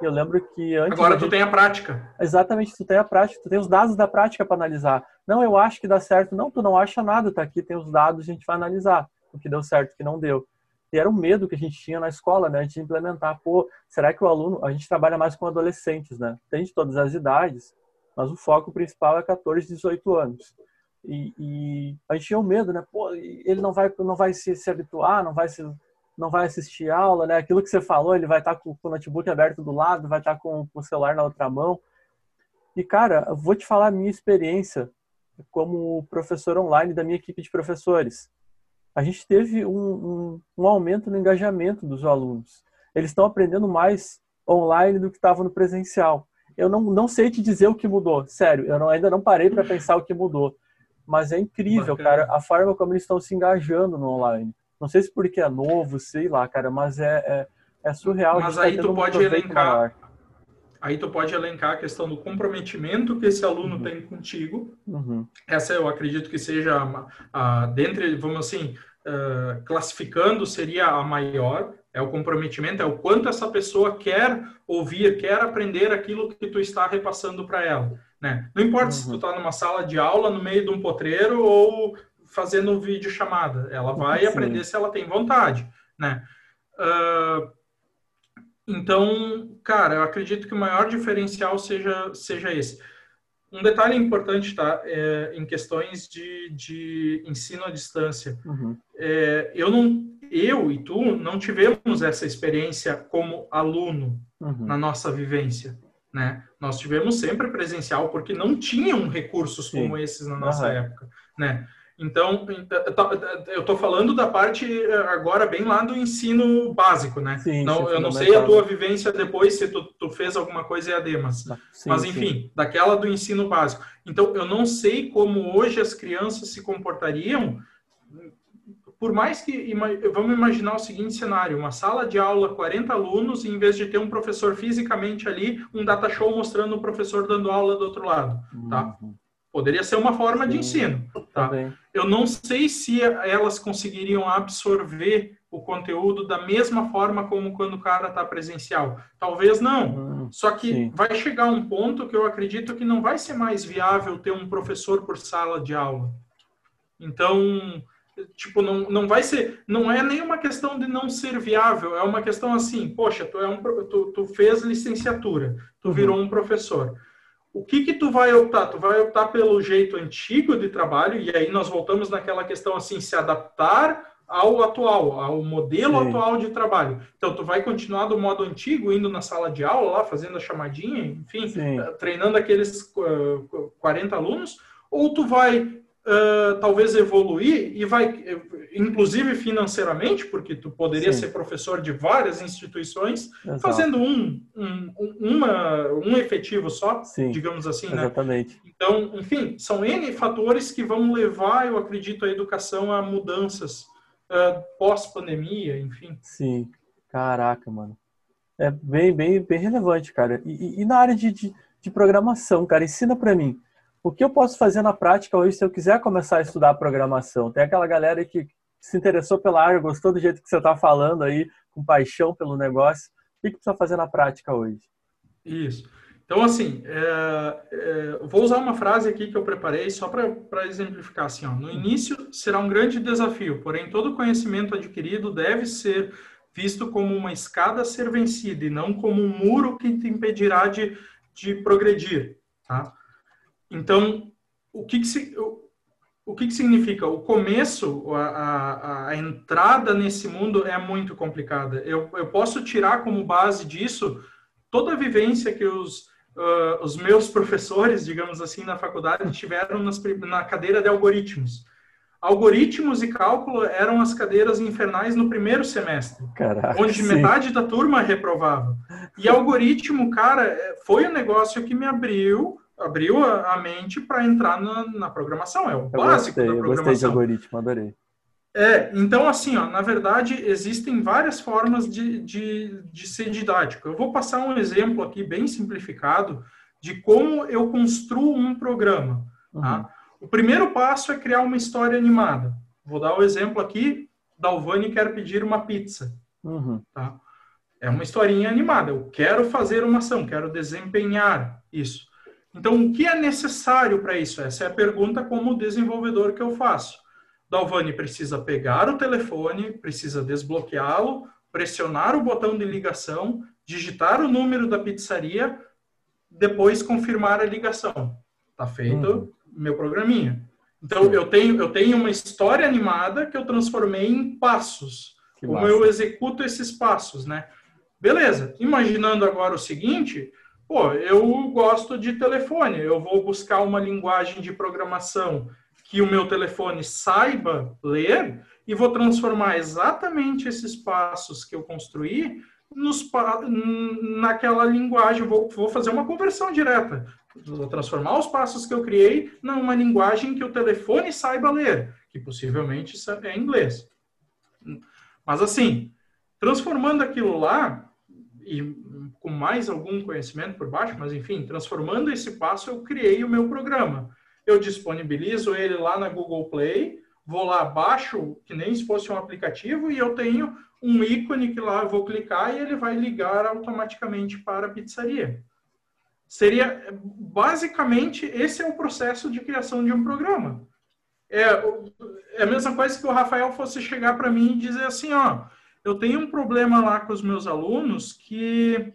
Eu lembro que antes. Agora tu gente... tem a prática. Exatamente, tu tem a prática, tu tem os dados da prática para analisar. Não, eu acho que dá certo. Não, tu não acha nada, tá aqui, tem os dados, a gente vai analisar o que deu certo, o que não deu. E era um medo que a gente tinha na escola, né? De implementar, pô, será que o aluno. A gente trabalha mais com adolescentes, né? Tem de todas as idades, mas o foco principal é 14, 18 anos. E, e, a gente tinha um medo, né? Pô, ele não vai, não vai se, se habituar, não vai se, não vai assistir aula, né? Aquilo que você falou, ele vai estar com, com o notebook aberto do lado, vai estar com, com o celular na outra mão. E cara, eu vou te falar a minha experiência como professor online da minha equipe de professores. A gente teve um, um, um aumento no engajamento dos alunos. Eles estão aprendendo mais online do que estavam no presencial. Eu não, não sei te dizer o que mudou, sério, eu não, ainda não parei para pensar o que mudou mas é incrível, Bacana. cara, a forma como eles estão se engajando no online. Não sei se porque é novo, sei lá, cara, mas é, é, é surreal. Mas aí tá tu pode elencar. Maior. Aí tu pode elencar a questão do comprometimento que esse aluno uhum. tem contigo. Uhum. Essa eu acredito que seja a, a dentre, vamos assim, uh, classificando, seria a maior. É o comprometimento, é o quanto essa pessoa quer ouvir, quer aprender aquilo que tu está repassando para ela. Né? Não importa uhum. se tu está numa sala de aula, no meio de um potreiro ou fazendo vídeo chamada, ela vai Sim. aprender se ela tem vontade, né? Uh, então, cara, eu acredito que o maior diferencial seja, seja esse. Um detalhe importante, tá? É, em questões de, de ensino à distância. Uhum. É, eu não, eu e tu não tivemos essa experiência como aluno uhum. na nossa vivência né? Nós tivemos sempre presencial porque não tinham recursos Sim. como esses na nossa uhum. época, né? Então, eu estou falando da parte eh, agora bem lá do ensino básico, né? Sim, não, eu não sei a tua vivência depois, se tu, tu fez alguma coisa EAD, mas, sim, mas enfim, sim. daquela do ensino básico. Então, eu não sei como hoje as crianças se comportariam por mais que vamos imaginar o seguinte cenário, uma sala de aula, 40 alunos, e em vez de ter um professor fisicamente ali, um data show mostrando o professor dando aula do outro lado, tá? Uhum. Poderia ser uma forma Sim, de ensino, tá? Eu não sei se elas conseguiriam absorver o conteúdo da mesma forma como quando o cara está presencial. Talvez não. Uhum. Só que Sim. vai chegar um ponto que eu acredito que não vai ser mais viável ter um professor por sala de aula. Então, tipo, não, não vai ser, não é nenhuma questão de não ser viável, é uma questão assim, poxa, tu, é um, tu, tu fez licenciatura, tu uhum. virou um professor. O que que tu vai optar? Tu vai optar pelo jeito antigo de trabalho, e aí nós voltamos naquela questão assim, se adaptar ao atual, ao modelo Sim. atual de trabalho. Então, tu vai continuar do modo antigo, indo na sala de aula lá, fazendo a chamadinha, enfim, Sim. treinando aqueles uh, 40 alunos, ou tu vai uh, talvez evoluir e vai, inclusive financeiramente, porque tu poderia Sim. ser professor de várias instituições, Exato. fazendo um, um, uma, um efetivo só, Sim. digamos assim, né? Exatamente. Então, enfim, são N fatores que vão levar, eu acredito, a educação a mudanças uh, pós-pandemia, enfim. Sim. Caraca, mano. É bem, bem, bem relevante, cara. E, e na área de, de, de programação, cara, ensina para mim o que eu posso fazer na prática hoje se eu quiser começar a estudar programação? Tem aquela galera que se interessou pela área, gostou do jeito que você está falando aí, com paixão pelo negócio. O que precisa fazer na prática hoje? Isso. Então, assim, é, é, vou usar uma frase aqui que eu preparei só para exemplificar. Assim, ó, no início será um grande desafio, porém todo conhecimento adquirido deve ser visto como uma escada a ser vencida e não como um muro que te impedirá de, de progredir. Tá? Então, o que, que, se, o, o que, que significa? O começo, a, a, a, entrada nesse mundo é muito complicada. Eu, eu posso tirar como base disso toda a vivência que os, uh, os meus professores, digamos assim, na faculdade tiveram nas, na cadeira de algoritmos. Algoritmos e cálculo eram as cadeiras infernais no primeiro semestre, Caraca, onde sim. metade da turma reprovava. E algoritmo, cara, é, foi um negócio que me abriu abriu a, mente para entrar na, na, programação. É o eu básico gostei, da programação. Eu gostei de algoritmo, adorei. É, então assim, ó, na verdade, existem várias formas de, de, de ser didático. Eu vou passar um exemplo aqui bem simplificado de como eu construo um programa. Tá? Uhum. O primeiro passo é criar uma história animada. Vou dar o um exemplo aqui, Dalvani quer pedir uma pizza. Uhum. Tá? É uma historinha animada. Eu quero fazer uma ação, quero desempenhar isso. Então, o que é necessário para isso? Essa é a pergunta como desenvolvedor que eu faço. Dalvani precisa pegar o telefone, precisa desbloqueá-lo, pressionar o botão de ligação, digitar o número da pizzaria, depois confirmar a ligação. Tá feito uhum. meu programinha. Então eu tenho eu tenho uma história animada que eu transformei em passos. Que como massa. eu executo esses passos, né? Beleza. Imaginando agora o seguinte, Pô, eu gosto de telefone, eu vou buscar uma linguagem de programação que o meu telefone saiba ler e vou transformar exatamente esses passos que eu construí nos, naquela linguagem, vou, vou fazer uma conversão direta. Vou transformar os passos que eu criei numa linguagem que o telefone saiba ler, que possivelmente é inglês. Mas assim, transformando aquilo lá, e com mais algum conhecimento por baixo, mas enfim, transformando esse passo, eu criei o meu programa. Eu disponibilizo ele lá na Google Play, vou lá, baixo, que nem se fosse um aplicativo, e eu tenho um ícone que lá eu vou clicar e ele vai ligar automaticamente para a pizzaria. Seria, basicamente, esse é o processo de criação de um programa. É, é a mesma coisa que o Rafael fosse chegar para mim e dizer assim, ó, eu tenho um problema lá com os meus alunos que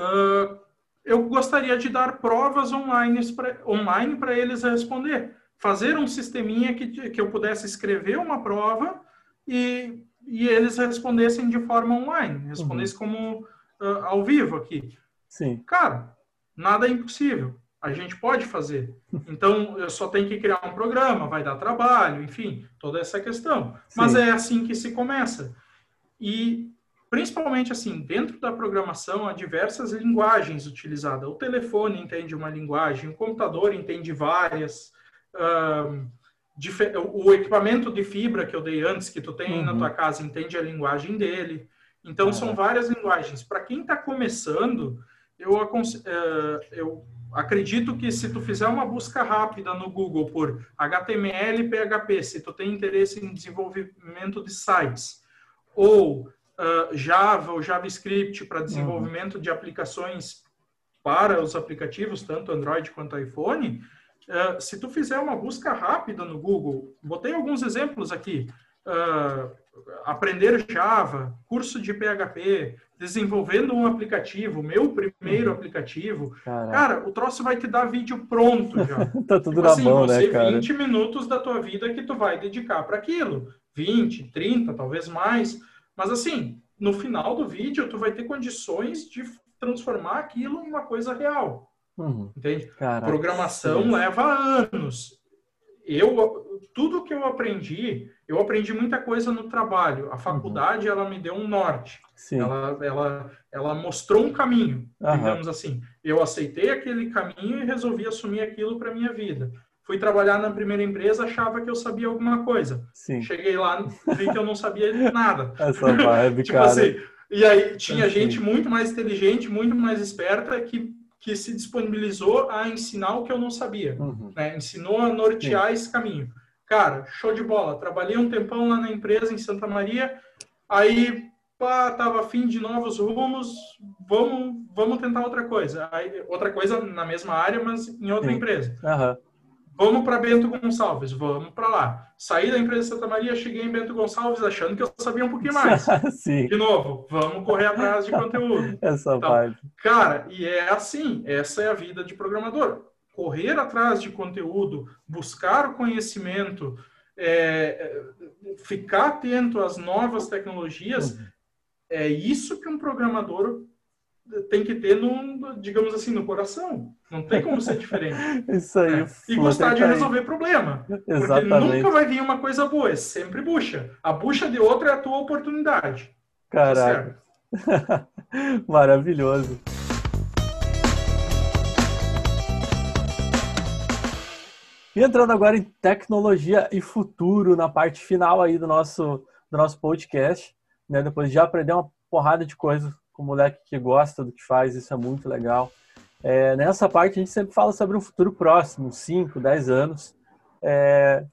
uh, eu gostaria de dar provas online para eles responder. Fazer um sisteminha que, que eu pudesse escrever uma prova e, e eles respondessem de forma online, respondessem uhum. como uh, ao vivo aqui. Sim. Cara, nada é impossível. A gente pode fazer. Então, eu só tenho que criar um programa, vai dar trabalho, enfim, toda essa questão. Sim. Mas é assim que se começa. E, principalmente, assim, dentro da programação, há diversas linguagens utilizadas. O telefone entende uma linguagem, o computador entende várias. Um, o equipamento de fibra que eu dei antes, que tu tem uhum. na tua casa, entende a linguagem dele. Então, uhum. são várias linguagens. Para quem está começando, eu, uh, eu acredito que se tu fizer uma busca rápida no Google por HTML e PHP, se tu tem interesse em desenvolvimento de sites, ou uh, Java ou JavaScript para desenvolvimento uhum. de aplicações para os aplicativos, tanto Android quanto iPhone, uh, se tu fizer uma busca rápida no Google, botei alguns exemplos aqui, uh, aprender Java, curso de PHP, desenvolvendo um aplicativo, meu primeiro uhum. aplicativo, Caraca. cara, o troço vai te dar vídeo pronto já. tá tudo tipo na assim, mão, né, cara? 20 minutos da tua vida que tu vai dedicar para aquilo. 20, 30, talvez mais. Mas assim, no final do vídeo, tu vai ter condições de transformar aquilo em uma coisa real. Uhum. Entende? Caraca, Programação sim. leva anos. eu tudo que eu aprendi, eu aprendi muita coisa no trabalho. A faculdade uhum. ela me deu um norte. Sim. Ela, ela, ela mostrou um caminho, uhum. digamos assim. Eu aceitei aquele caminho e resolvi assumir aquilo para minha vida. Fui trabalhar na primeira empresa, achava que eu sabia alguma coisa. Sim. Cheguei lá, vi que eu não sabia nada. Essa vibe, tipo cara. assim, e aí tinha gente muito mais inteligente, muito mais esperta que, que se disponibilizou a ensinar o que eu não sabia. Uhum. Né? Ensinou a nortear Sim. esse caminho. Cara, show de bola. Trabalhei um tempão lá na empresa em Santa Maria. Aí, pá, tava afim de novos rumos. Vamos, vamos tentar outra coisa. Aí, outra coisa na mesma área, mas em outra Sim. empresa. Uhum. Vamos para Bento Gonçalves, vamos para lá. Saí da empresa Santa Maria, cheguei em Bento Gonçalves achando que eu sabia um pouquinho mais. De novo, vamos correr atrás de conteúdo. Essa então, parte. Cara, e é assim, essa é a vida de programador. Correr atrás de conteúdo, buscar o conhecimento, é, é ficar atento às novas tecnologias, uhum. é isso que um programador tem que ter, no, digamos assim, no coração. Não tem como ser diferente. Isso aí. É. E gostar de resolver problema. Exatamente. Porque nunca vai vir uma coisa boa, é sempre bucha. A bucha de outro é a tua oportunidade. Caraca. Tá Maravilhoso. E entrando agora em tecnologia e futuro, na parte final aí do nosso, do nosso podcast, né? Depois de já aprender uma porrada de coisas com o moleque que gosta do que faz, isso é muito legal. É, nessa parte a gente sempre fala sobre um futuro próximo, 5, 10 anos. É,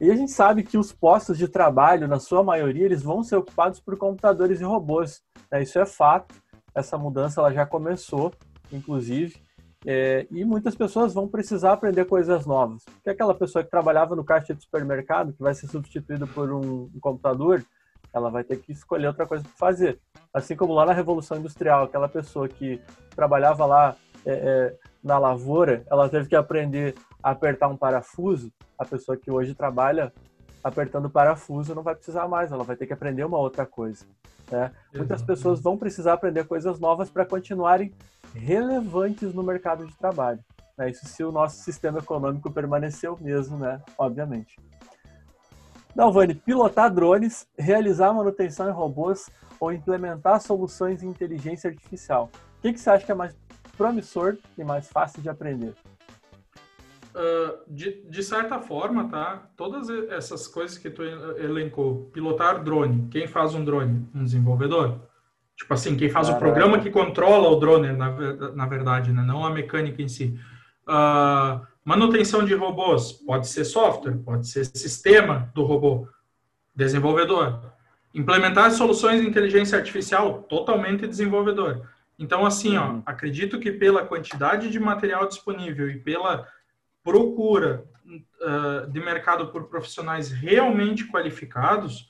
e a gente sabe que os postos de trabalho, na sua maioria, eles vão ser ocupados por computadores e robôs. Né? Isso é fato. Essa mudança ela já começou, inclusive. É, e muitas pessoas vão precisar aprender coisas novas. Porque aquela pessoa que trabalhava no caixa de supermercado, que vai ser substituída por um, um computador, ela vai ter que escolher outra coisa para fazer. Assim como lá na Revolução Industrial, aquela pessoa que trabalhava lá é, é, na lavoura, ela teve que aprender a apertar um parafuso. A pessoa que hoje trabalha apertando parafuso não vai precisar mais, ela vai ter que aprender uma outra coisa. Né? Muitas pessoas vão precisar aprender coisas novas para continuarem relevantes no mercado de trabalho. Né? Isso se o nosso sistema econômico permanecer o mesmo, né? Obviamente. Dalvani, pilotar drones, realizar manutenção em robôs ou implementar soluções de inteligência artificial. O que, que você acha que é mais promissor e mais fácil de aprender? Uh, de, de, certa forma, tá? Todas essas coisas que tu elencou, pilotar drone, quem faz um drone? Um desenvolvedor? Tipo assim, quem faz Caraca. o programa que controla o drone, na, na verdade, né? não a mecânica em si. Uh, Manutenção de robôs pode ser software, pode ser sistema do robô, desenvolvedor. Implementar soluções de inteligência artificial, totalmente desenvolvedor. Então, assim, ó, uhum. acredito que pela quantidade de material disponível e pela procura uh, de mercado por profissionais realmente qualificados,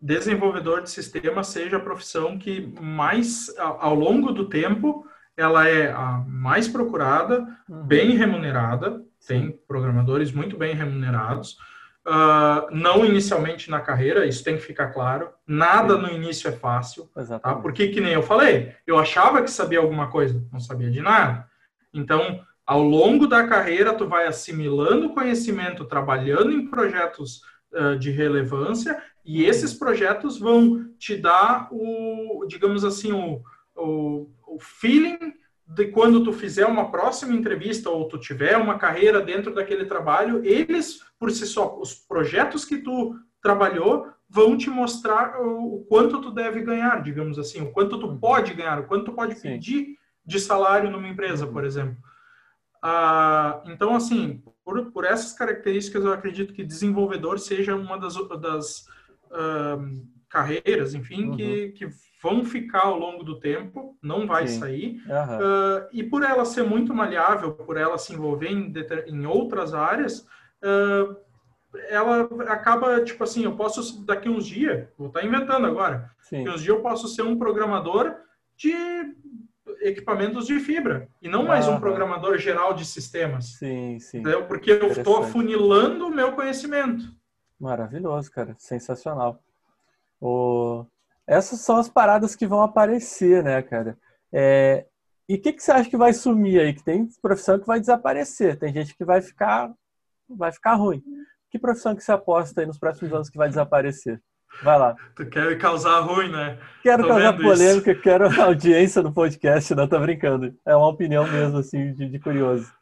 desenvolvedor de sistema seja a profissão que mais, ao longo do tempo, ela é a mais procurada, uhum. bem remunerada, tem programadores muito bem remunerados. Uh, não inicialmente na carreira, isso tem que ficar claro. Nada Sim. no início é fácil, tá? porque que nem eu falei, eu achava que sabia alguma coisa, não sabia de nada. Então, ao longo da carreira, tu vai assimilando conhecimento, trabalhando em projetos uh, de relevância, e esses projetos vão te dar o, digamos assim, o, o o feeling de quando tu fizer uma próxima entrevista ou tu tiver uma carreira dentro daquele trabalho, eles, por si só, os projetos que tu trabalhou vão te mostrar o quanto tu deve ganhar, digamos assim, o quanto tu pode ganhar, o quanto tu pode Sim. pedir de salário numa empresa, por exemplo. Ah, então, assim, por, por essas características, eu acredito que desenvolvedor seja uma das, das ah, carreiras, enfim, uhum. que, que vão ficar ao longo do tempo, não vai Sim. sair. Uh, e por ela ser muito maleável, por ela se envolver em, em outras áreas, uh, ela acaba, tipo assim, eu posso, daqui uns dias, vou estar inventando agora, Sim. daqui uns dias eu posso ser um programador de equipamentos de fibra, e não mais um programador geral de sistemas. Sim, sim. Entendeu? Porque eu estou afunilando o meu conhecimento. Maravilhoso, cara. Sensacional. O... Essas são as paradas que vão aparecer, né, cara? É, e o que, que você acha que vai sumir aí? Que tem profissão que vai desaparecer, tem gente que vai ficar vai ficar ruim. Que profissão que você aposta aí nos próximos anos que vai desaparecer? Vai lá. Tu quer causar ruim, né? Quero Tô causar polêmica, isso. quero audiência no podcast, não tô brincando. É uma opinião mesmo, assim, de, de curioso.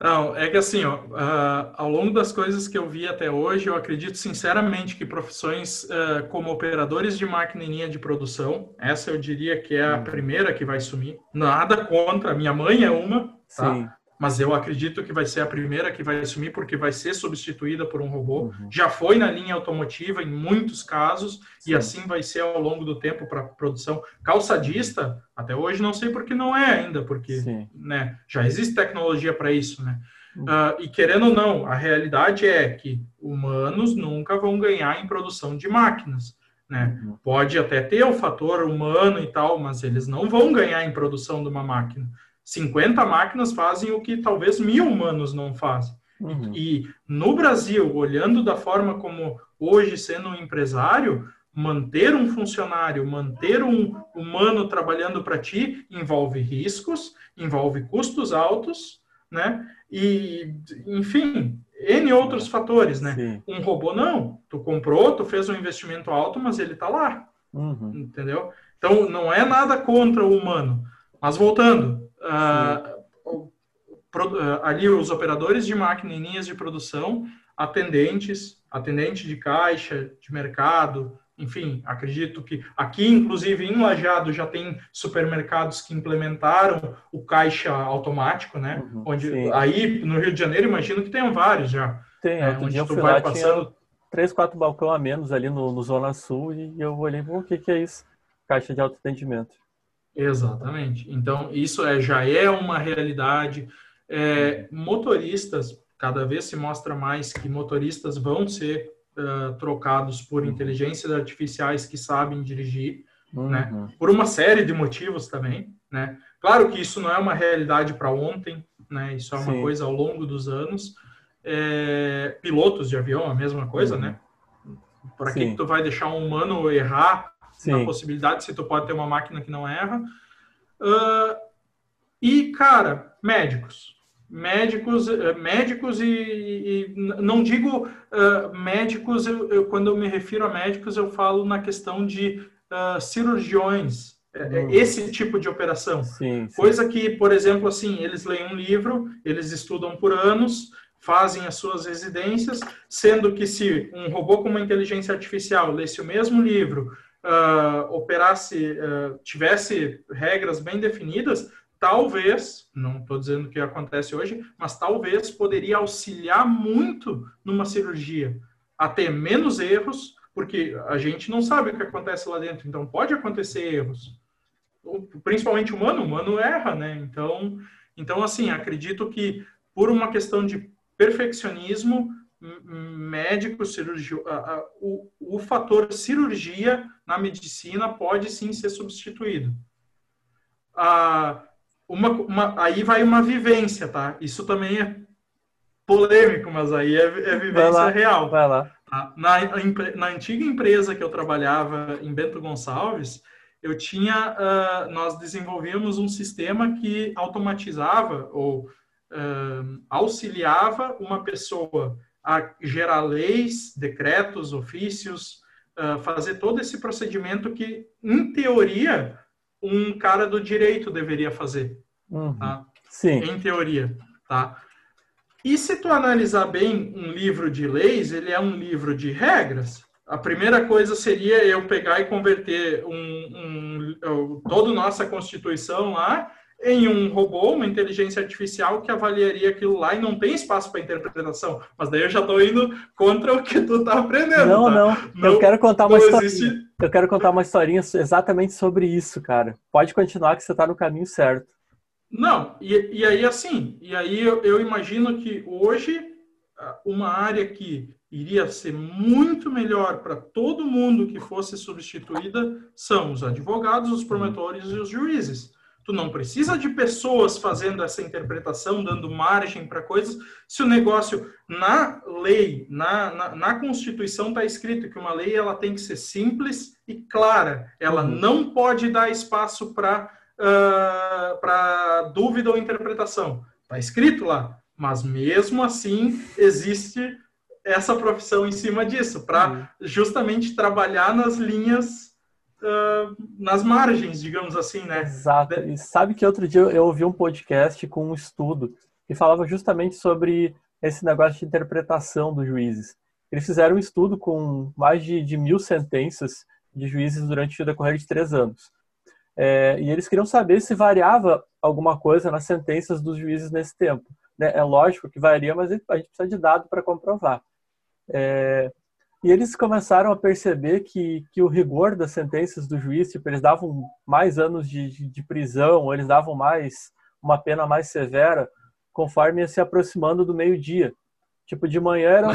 Não, é que assim, ó, uh, ao longo das coisas que eu vi até hoje, eu acredito sinceramente que profissões uh, como operadores de máquina em linha de produção, essa eu diria que é a hum. primeira que vai sumir. Nada contra, minha mãe é uma, tá? Sim mas eu acredito que vai ser a primeira que vai assumir, porque vai ser substituída por um robô. Uhum. Já foi na linha automotiva em muitos casos, Sim. e assim vai ser ao longo do tempo para produção. Calçadista, até hoje não sei porque não é ainda, porque né, já existe tecnologia para isso, né? Uhum. Uh, e querendo ou não, a realidade é que humanos nunca vão ganhar em produção de máquinas. Né? Uhum. Pode até ter o fator humano e tal, mas eles não vão ganhar em produção de uma máquina. 50 máquinas fazem o que talvez mil humanos não fazem. Uhum. E no Brasil, olhando da forma como hoje, sendo um empresário, manter um funcionário, manter um humano trabalhando para ti envolve riscos, envolve custos altos, né? E, enfim, N outros fatores, né? Sim. Um robô não. Tu comprou, tu fez um investimento alto, mas ele está lá. Uhum. Entendeu? Então, não é nada contra o humano. Mas voltando, uh, ali os operadores de máquina em linhas de produção, atendentes, atendente de caixa, de mercado, enfim, acredito que aqui, inclusive em Lajado, já tem supermercados que implementaram o caixa automático, né? Uhum, onde sim. aí no Rio de Janeiro imagino que tenham vários já. Tem, é, onde tu vai passando três, quatro balcões a menos ali no, no Zona Sul e eu olhei, o que que é isso? Caixa de autoatendimento. Exatamente. Então, isso é, já é uma realidade. É, motoristas, cada vez se mostra mais que motoristas vão ser uh, trocados por uhum. inteligências artificiais que sabem dirigir, uhum. né? Por uma série de motivos também, né? Claro que isso não é uma realidade para ontem, né? Isso é uma Sim. coisa ao longo dos anos. É, pilotos de avião, a mesma coisa, uhum. né? Para que tu vai deixar um humano errar Sim. na possibilidade, se tu pode ter uma máquina que não erra. Uh, e, cara, médicos. Médicos, eh, médicos e, e não digo uh, médicos, eu, eu, quando eu me refiro a médicos, eu falo na questão de uh, cirurgiões, uhum. esse tipo de operação. Sim, sim. Coisa que, por exemplo, assim, eles leem um livro, eles estudam por anos, fazem as suas residências, sendo que se um robô com uma inteligência artificial lesse o mesmo livro, uh, operasse, uh, tivesse regras bem definidas, talvez, não estou dizendo que acontece hoje, mas talvez poderia auxiliar muito numa cirurgia, a ter menos erros, porque a gente não sabe o que acontece lá dentro, então pode acontecer erros. Principalmente humano, humano erra, né? Então, então assim, acredito que por uma questão de perfeccionismo, médico, cirurgia, o, o fator cirurgia na medicina pode sim ser substituído. Ah, uma, uma, aí vai uma vivência, tá? Isso também é polêmico, mas aí é, é vivência lá, real. Vai lá. Tá? Na, na antiga empresa que eu trabalhava em Bento Gonçalves, eu tinha, uh, nós desenvolvíamos um sistema que automatizava ou uh, auxiliava uma pessoa a gerar leis, decretos, ofícios, uh, fazer todo esse procedimento que, em teoria, um cara do direito deveria fazer. Uhum. Tá? Sim. Em teoria, tá? E se tu analisar bem um livro de leis, ele é um livro de regras. A primeira coisa seria eu pegar e converter um, um, toda a nossa Constituição lá em um robô, uma inteligência artificial que avaliaria aquilo lá e não tem espaço para interpretação. Mas daí eu já estou indo contra o que tu está aprendendo. Não, tá? não, não. Eu quero contar uma história. Existe... Eu quero contar uma historinha exatamente sobre isso, cara. Pode continuar que você está no caminho certo. Não, e, e aí assim, e aí eu, eu imagino que hoje uma área que iria ser muito melhor para todo mundo que fosse substituída são os advogados, os promotores e os juízes. Tu não precisa de pessoas fazendo essa interpretação, dando margem para coisas, se o negócio na lei, na, na, na Constituição está escrito que uma lei ela tem que ser simples e clara. Ela uhum. não pode dar espaço para uh, para dúvida ou interpretação. Está escrito lá. Mas mesmo assim existe essa profissão em cima disso, para justamente trabalhar nas linhas, nas margens, digamos assim, né? Exato. E sabe que outro dia eu ouvi um podcast com um estudo que falava justamente sobre esse negócio de interpretação dos juízes. Eles fizeram um estudo com mais de, de mil sentenças de juízes durante o decorrer de três anos. É, e eles queriam saber se variava alguma coisa nas sentenças dos juízes nesse tempo. Né? É lógico que varia, mas a gente precisa de dado para comprovar. É, e eles começaram a perceber que, que o rigor das sentenças do juiz, tipo, eles davam mais anos de, de, prisão, eles davam mais uma pena mais severa, conforme ia se aproximando do meio-dia. Tipo, de manhã era,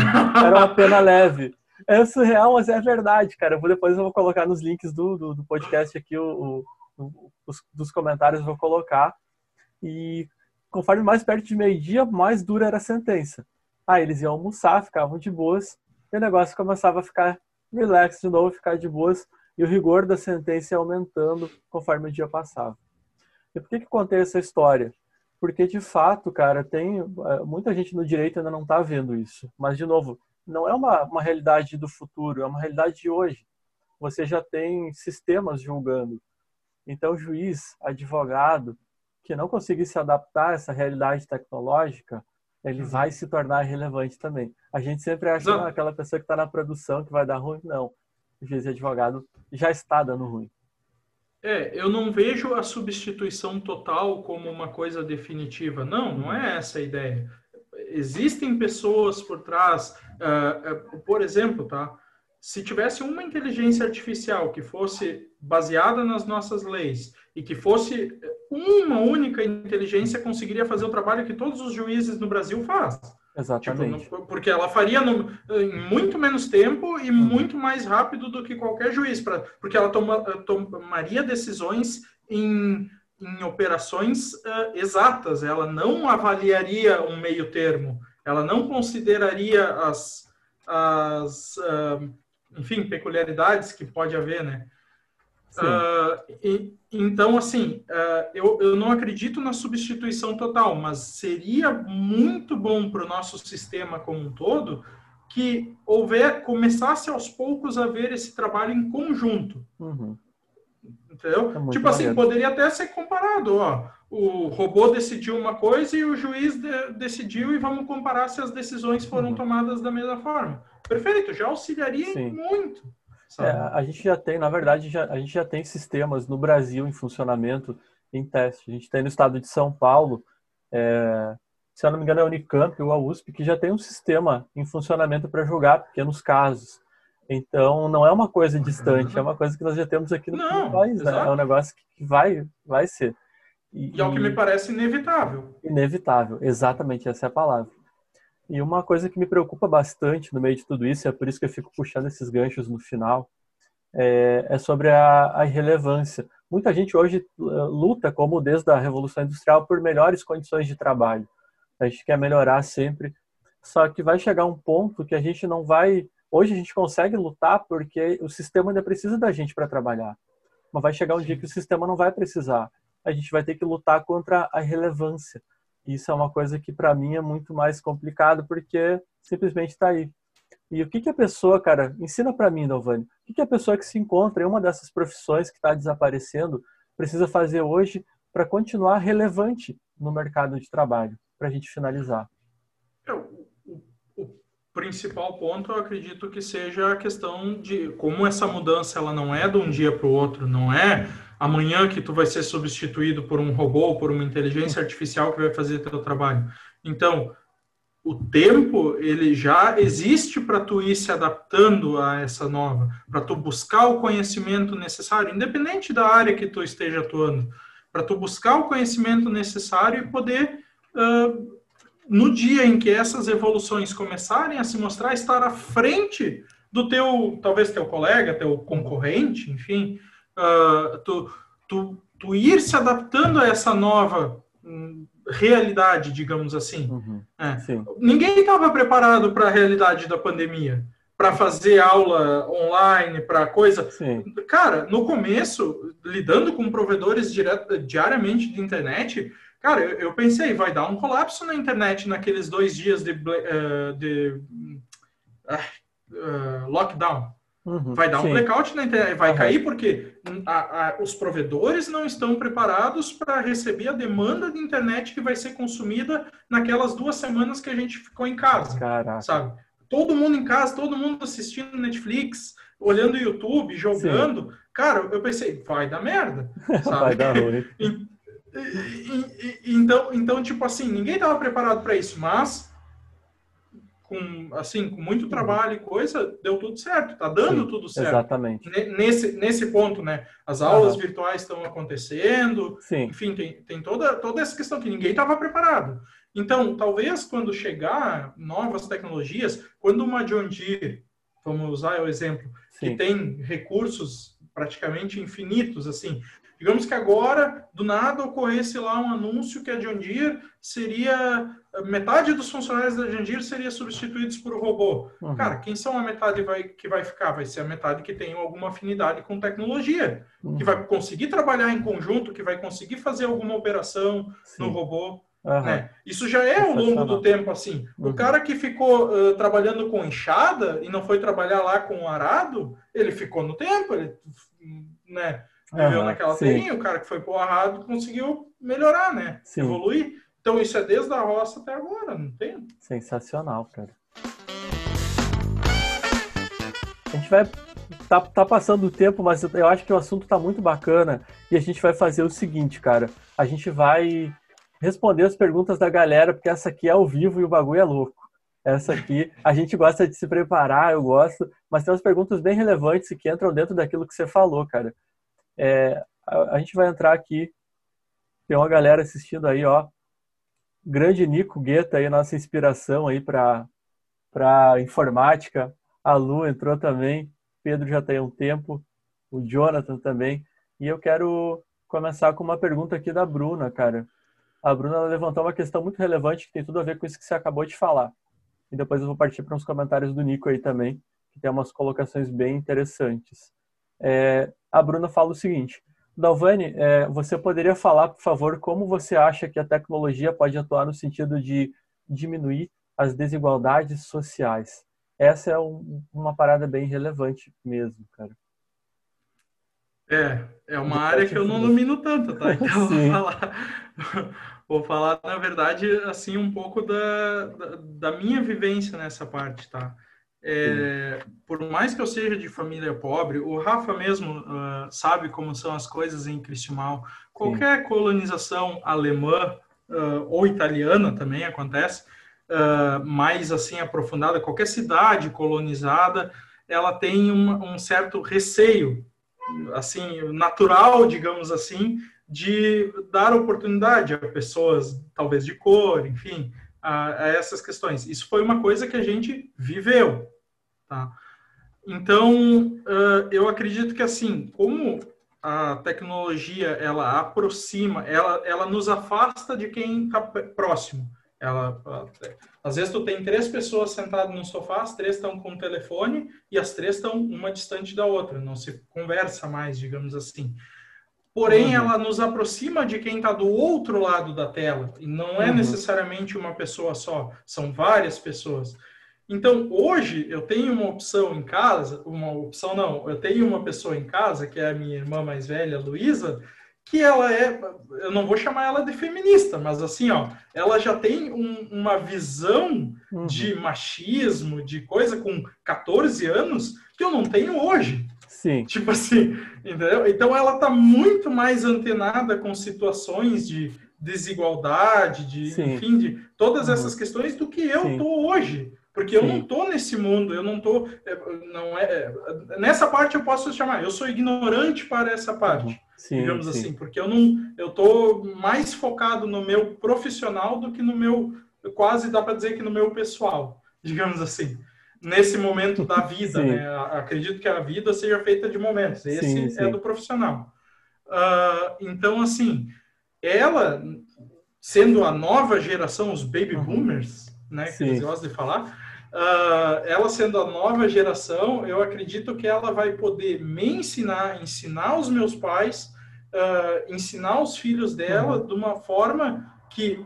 era uma pena leve. É surreal, mas é verdade, cara. Eu vou, depois eu vou colocar nos links do, do, do podcast aqui, o, o, os, dos comentários eu vou colocar. E conforme mais perto de meio-dia, mais dura era a sentença. Aí eles iam almoçar, ficavam de boas, e o negócio começava a ficar relax de novo, ficar de boas, e o rigor da sentença aumentando conforme o dia passava. E por que, que contei essa história? Porque, de fato, cara, tem eh, muita gente no direito ainda não está vendo isso. Mas, de novo, não é uma, uma realidade do futuro, é uma realidade de hoje. Você já tem sistemas julgando. Então, juiz, advogado, que não conseguir se adaptar a essa realidade tecnológica, ele uhum. vai se tornar relevante também. A gente sempre acha que ah, aquela pessoa que está na produção que vai dar ruim. Não. O juiz e advogado já está dando ruim. É, eu não vejo a substituição total como uma coisa definitiva. Não, não é essa a ideia. Existem pessoas por trás, uh, uh, por exemplo, tá? Se tivesse uma inteligência artificial que fosse baseada nas nossas leis e que fosse uma única inteligência conseguiria fazer o trabalho que todos os juízes no Brasil fazem. Exatamente. Tipo, porque ela faria no, em muito menos tempo e uhum. muito mais rápido do que qualquer juiz, pra, porque ela toma, tomaria decisões em, em operações uh, exatas, ela não avaliaria um meio termo, ela não consideraria as, as uh, enfim, peculiaridades que pode haver, né? Uh, e, então, assim, uh, eu, eu não acredito na substituição total, mas seria muito bom para o nosso sistema como um todo que houver, começasse aos poucos a ver esse trabalho em conjunto. Uhum. Entendeu? É tipo assim, poderia até ser comparado, ó. O robô decidiu uma coisa e o juiz de, decidiu e vamos comparar se as decisões foram uhum. tomadas da mesma forma. Perfeito, já auxiliaria Sim. muito. É, a gente já tem, na verdade, já, a gente já tem sistemas no Brasil em funcionamento, em teste. A gente tem no estado de São Paulo, é, se eu não me engano é a Unicamp ou a USP, que já tem um sistema em funcionamento para julgar pequenos casos. Então, não é uma coisa distante, é uma coisa que nós já temos aqui no não, país, né? É um negócio que vai, vai ser. E, e é o que me parece inevitável. Inevitável, exatamente, essa é a palavra. E uma coisa que me preocupa bastante no meio de tudo isso, é por isso que eu fico puxando esses ganchos no final, é, é sobre a, a, irrelevância. Muita gente hoje eh, luta, como desde a Revolução Industrial, por melhores condições de trabalho. A gente quer melhorar sempre, só que vai chegar um ponto que a gente não vai. Hoje a gente consegue lutar porque o sistema ainda precisa da gente para trabalhar. Mas vai chegar um dia que o sistema não vai precisar. A gente vai ter que lutar contra a irrelevância isso é uma coisa que para mim é muito mais complicado porque simplesmente está aí. E o que, que a pessoa, cara, ensina para mim, Novani, o que, que a pessoa que se encontra em uma dessas profissões que está desaparecendo precisa fazer hoje para continuar relevante no mercado de trabalho, para a gente finalizar? É, o, o, principal ponto, eu acredito que seja a questão de como essa mudança ela não é de um dia para o outro, não é amanhã que tu vai ser substituído por um robô, por uma inteligência artificial que vai fazer teu trabalho. Então, o tempo ele já existe para tu ir se adaptando a essa nova, para tu buscar o conhecimento necessário, independente da área que tu esteja atuando, para tu buscar o conhecimento necessário e poder uh, no dia em que essas evoluções começarem a se mostrar, estar à frente do teu, talvez teu colega, teu concorrente, enfim, uh, tu, tu, tu ir se adaptando a essa nova um, realidade, digamos assim. Uhum, é. Ninguém estava preparado para a realidade da pandemia, para fazer aula online, para coisa. Sim. Cara, no começo, lidando com provedores direto, diariamente de internet, Cara, eu, pensei, vai dar um colapso na internet naqueles dois dias de, uh, de uh, lockdown. Uhum, vai dar sim. um blackout na internet, vai uhum. cair porque a, a, os provedores não estão preparados para receber a demanda de internet que vai ser consumida naquelas duas semanas que a gente ficou em casa, Caraca. sabe? Todo mundo em casa, todo mundo assistindo Netflix, olhando YouTube, jogando. Sim. Cara, eu pensei, vai dar merda, sabe? vai dar ruim. então, então, tipo assim, ninguém estava preparado para isso, mas com assim com muito trabalho e coisa deu tudo certo tá dando Sim, tudo certo exatamente nesse nesse ponto né as aulas uhum. virtuais estão acontecendo Sim. enfim tem, tem toda toda essa questão que ninguém estava preparado então talvez quando chegar novas tecnologias quando uma John Deere vamos usar o exemplo Sim. que tem recursos praticamente infinitos assim Digamos que agora, do nada, ocorresse lá um anúncio que a John Deere seria. Metade dos funcionários da Deere seria substituídos por robô. Uhum. Cara, quem são a metade vai, que vai ficar? Vai ser a metade que tem alguma afinidade com tecnologia, uhum. que vai conseguir trabalhar em conjunto, que vai conseguir fazer alguma operação Sim. no robô. Uhum. Né? Isso já é ao longo do tempo assim. O uhum. cara que ficou uh, trabalhando com enxada e não foi trabalhar lá com arado, ele ficou no tempo, ele, né? viveu naquela terrinha, o cara que foi pro arrado conseguiu melhorar, né? Sim. Evoluir. Então isso é desde a roça até agora, não tem? Sensacional, cara. A gente vai tá, tá passando o tempo, mas eu acho que o assunto tá muito bacana e a gente vai fazer o seguinte, cara. A gente vai responder as perguntas da galera, porque essa aqui é ao vivo e o bagulho é louco. Essa aqui, a gente gosta de se preparar, eu gosto, mas tem umas perguntas bem relevantes que entram dentro daquilo que você falou, cara. É, a, a, gente vai entrar aqui. Tem uma galera assistindo aí, ó. Grande Nico Guetta aí, nossa inspiração aí para para informática. A Lu entrou também. Pedro já tem um tempo. O Jonathan também. E eu quero começar com uma pergunta aqui da Bruna, cara. A Bruna levantou uma questão muito relevante que tem tudo a ver com isso que você acabou de falar. E depois eu vou partir para uns comentários do Nico aí também, que tem umas colocações bem interessantes. É, a Bruna fala o seguinte: Dalvani, é, você poderia falar, por favor, como você acha que a tecnologia pode atuar no sentido de diminuir as desigualdades sociais? Essa é um, uma parada bem relevante mesmo, cara. É, é uma área que eu não domino tanto, tá? Então vou falar, vou falar, na verdade, assim, um pouco da, da, da minha vivência nessa parte, tá? É, por mais que eu seja de família pobre, o Rafa mesmo uh, sabe como são as coisas em Cristimal. Qualquer Sim. colonização alemã uh, ou italiana também acontece, uh, mais assim aprofundada, qualquer cidade colonizada, ela tem um, um certo receio, assim natural, digamos assim, de dar oportunidade a pessoas, talvez de cor, enfim, a, a, essas questões. Isso foi uma coisa que a gente viveu, Tá? Então, uh, eu acredito que assim, como a tecnologia ela aproxima, ela, ela nos afasta de quem está próximo. Ela, às vezes tu tem três pessoas sentadas no sofá, as três estão com o telefone e as três estão uma distante da outra, não se conversa mais, digamos assim. Porém, uhum. ela nos aproxima de quem está do outro lado da tela e não é uhum. necessariamente uma pessoa só, são várias pessoas. Então, hoje eu tenho uma opção em casa, uma opção não, eu tenho uma pessoa em casa, que é a minha irmã mais velha, Luísa, que ela é, eu não vou chamar ela de feminista, mas assim, ó, ela já tem um, uma visão uhum. de machismo, de coisa com 14 anos, que eu não tenho hoje. Sim. Tipo assim, entendeu? Então ela tá muito mais antenada com situações de desigualdade, de, Sim. enfim, de todas uhum. essas questões do que eu Sim. tô hoje. Porque Sim. eu não tô nesse mundo, eu não tô, é, não é, é, nessa parte eu posso chamar, eu sou ignorante para essa parte, uhum. sim, digamos sim. assim, porque eu não, eu tô mais focado no meu profissional do que no meu, quase dá para dizer que no meu pessoal, digamos assim, nesse momento da vida, né? Acredito que a vida seja feita de momentos. Esse sim, é do profissional. Uh, então, assim, ela sendo a nova geração, os baby boomers, né, que eles gostam de falar, Uh, ela sendo a nova geração, eu acredito que ela vai poder me ensinar, ensinar os meus pais, uh, ensinar os filhos dela uhum. de uma forma que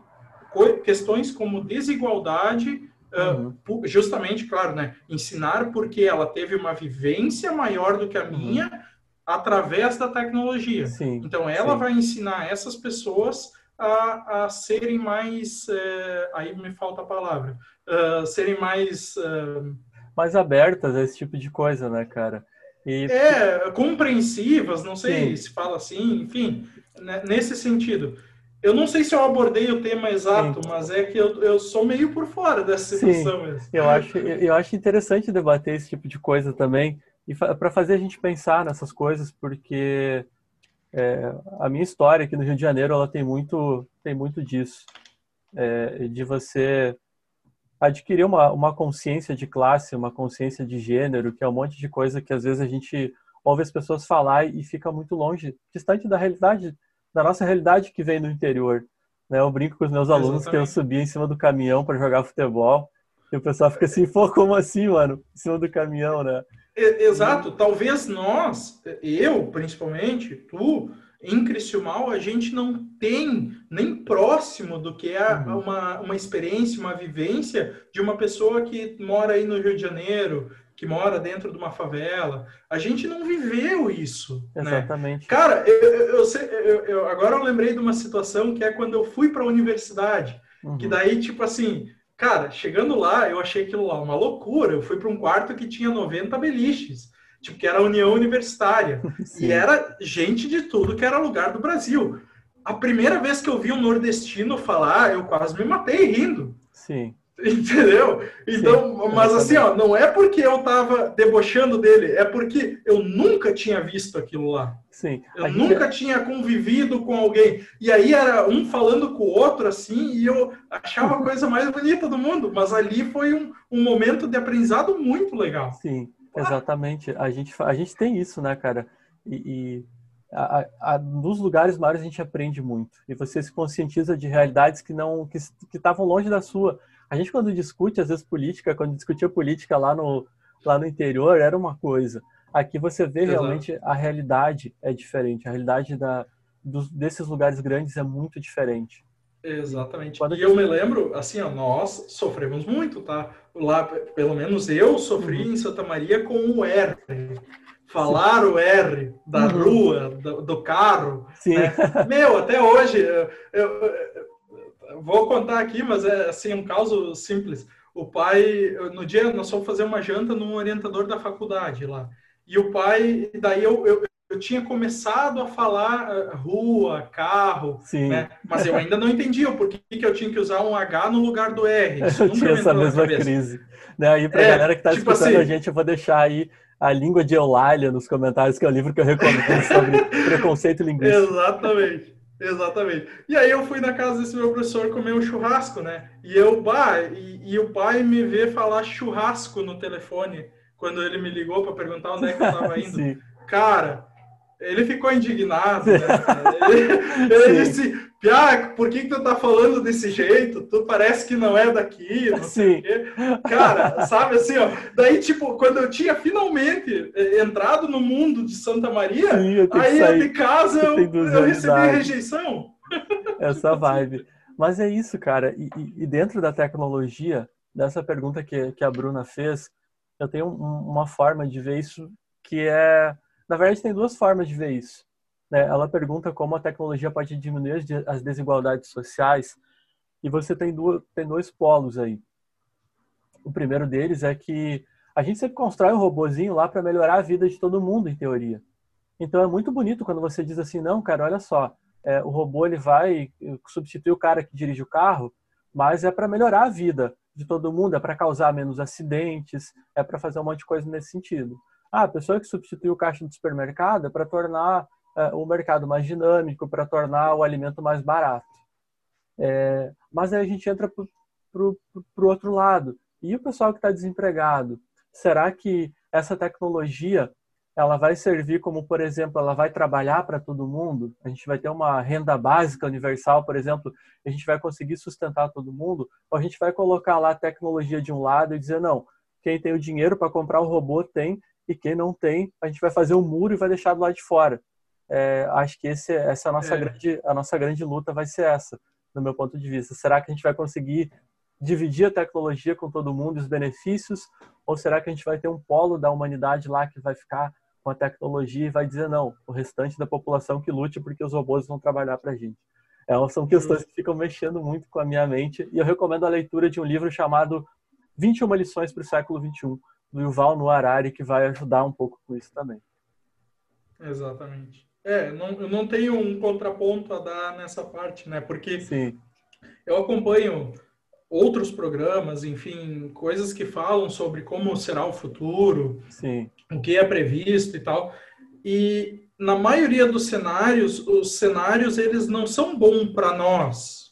questões como desigualdade, uhum. justamente, claro, né, ensinar porque ela teve uma vivência maior do que a uhum. minha uhum. através da tecnologia. Sim, então, ela sim. vai ensinar essas pessoas a, a serem mais, é, aí me falta a palavra, uh, serem mais... Uh, mais abertas a esse tipo de coisa, né, cara? E... É, compreensivas, não sei Sim. se fala assim, enfim, né, nesse sentido. Eu não sei se eu abordei o tema exato, Sim. mas é que eu, eu sou meio por fora dessa situação mesmo. Eu acho, eu acho interessante debater esse tipo de coisa também, e para fazer a gente pensar nessas coisas, porque é, a minha história aqui no Rio de Janeiro ela tem muito, tem muito disso, é, de você adquirir uma, uma consciência de classe, uma consciência de gênero, que é um monte de coisa que às vezes a gente ouve as pessoas falar e fica muito longe, distante da realidade, da nossa realidade que vem no interior. Né? Eu brinco com os meus alunos Exatamente. que eu subia em cima do caminhão para jogar futebol e o pessoal fica assim, pô, como assim, mano? Em cima do caminhão, né? Exato. Talvez nós, eu principalmente, tu, em Criciúmal a gente não tem nem próximo do que é uhum. uma, uma experiência, uma vivência de uma pessoa que mora aí no Rio de Janeiro, que mora dentro de uma favela. A gente não viveu isso. Né? Exatamente. Né? Cara, eu, eu, eu, eu, agora eu lembrei de uma situação que é quando eu fui para a universidade, uhum. que daí, tipo assim, cara, chegando lá, eu achei aquilo lá uma loucura. Eu fui para um quarto que tinha 90 beliches tipo, que era a União Universitária. Sim. E era gente de tudo que era lugar do Brasil. A primeira vez que eu vi um nordestino falar, eu quase me matei rindo. Sim. Entendeu? Então, Sim, mas assim, ó, não é porque eu tava debochando dele, é porque eu nunca tinha visto aquilo lá. Sim. Eu nunca gente... tinha convivido com alguém. E aí era um falando com o outro, assim, e eu achava a coisa mais bonita do mundo. Mas ali foi um, um momento de aprendizado muito legal. Sim. Exatamente. A gente, a gente tem isso, né, cara? E, e a, a, nos lugares maiores a gente aprende muito. E você se conscientiza de realidades que não que estavam longe da sua. A gente quando discute às vezes política, quando discutia política lá no lá no interior era uma coisa. Aqui você vê Exato. realmente a realidade é diferente. A realidade da dos, desses lugares grandes é muito diferente. Exatamente. Quando e eu me lembro, assim, ó, nós sofremos muito, tá? Lá, pelo menos eu sofri uhum. em Santa Maria com o R. Falar o R da uhum. rua, do, do carro. Sim. Né? Meu, até hoje, eu, eu, eu, vou contar aqui, mas é assim, um caso simples. O pai, no dia, nós fomos fazer uma janta num orientador da faculdade lá. E o pai, daí eu, eu, eu tinha começado a falar uh, rua, carro, né? mas eu ainda não entendia por que, que eu tinha que usar um H no lugar do R. Isso eu tinha essa mesma crise. Né? Aí, para a é, galera que está tipo escutando assim, a gente, eu vou deixar aí a língua de Eulália nos comentários, que é o livro que eu recomendo sobre preconceito linguístico. Exatamente. Exatamente. E aí eu fui na casa desse meu professor comer um churrasco, né? E eu, bah, e, e o pai me vê falar churrasco no telefone quando ele me ligou para perguntar onde é que eu estava indo. Cara, ele ficou indignado, né? Ele, ele disse, Pia, por que, que tu tá falando desse jeito? Tu parece que não é daqui, não sei o quê. Cara, sabe assim, ó. Daí, tipo, quando eu tinha finalmente eh, entrado no mundo de Santa Maria, Sim, aí de casa eu, eu recebi rejeição. Essa vibe. Mas é isso, cara. E, e, dentro da tecnologia, dessa pergunta que, que a Bruna fez, eu tenho um, uma forma de ver isso que é na verdade, tem duas formas de ver isso. Né? Ela pergunta como a tecnologia pode diminuir as desigualdades sociais e você tem, duas, tem dois polos aí. O primeiro deles é que a gente sempre constrói um robozinho lá para melhorar a vida de todo mundo, em teoria. Então é muito bonito quando você diz assim, não, cara, olha só, é, o robô ele vai substituir o cara que dirige o carro, mas é para melhorar a vida de todo mundo, é para causar menos acidentes, é para fazer um monte de coisa nesse sentido. Ah, a pessoa que substitui o caixa do supermercado é para tornar é, o mercado mais dinâmico, para tornar o alimento mais barato. É, mas aí a gente entra para o outro lado. E o pessoal que está desempregado? Será que essa tecnologia ela vai servir como, por exemplo, ela vai trabalhar para todo mundo? A gente vai ter uma renda básica universal, por exemplo, a gente vai conseguir sustentar todo mundo? Ou a gente vai colocar lá a tecnologia de um lado e dizer, não, quem tem o dinheiro para comprar o robô tem e quem não tem, a gente vai fazer um muro e vai deixar do lado de fora. É, acho que esse, essa é a nossa, é. Grande, a nossa grande luta vai ser essa. no meu ponto de vista. Será que a gente vai conseguir dividir a tecnologia com todo mundo, os benefícios, ou será que a gente vai ter um polo da humanidade lá que vai ficar com a tecnologia e vai dizer não, o restante da população que lute porque os robôs vão trabalhar para a gente? É, são questões que ficam mexendo muito com a minha mente e eu recomendo a leitura de um livro chamado 21 lições para o século 21 do Yuval Noah Harari que vai ajudar um pouco com isso também. Exatamente. É, não, eu não tenho um contraponto a dar nessa parte, né? Porque Sim. eu acompanho outros programas, enfim, coisas que falam sobre como será o futuro, Sim. o que é previsto e tal. E na maioria dos cenários, os cenários eles não são bons para nós.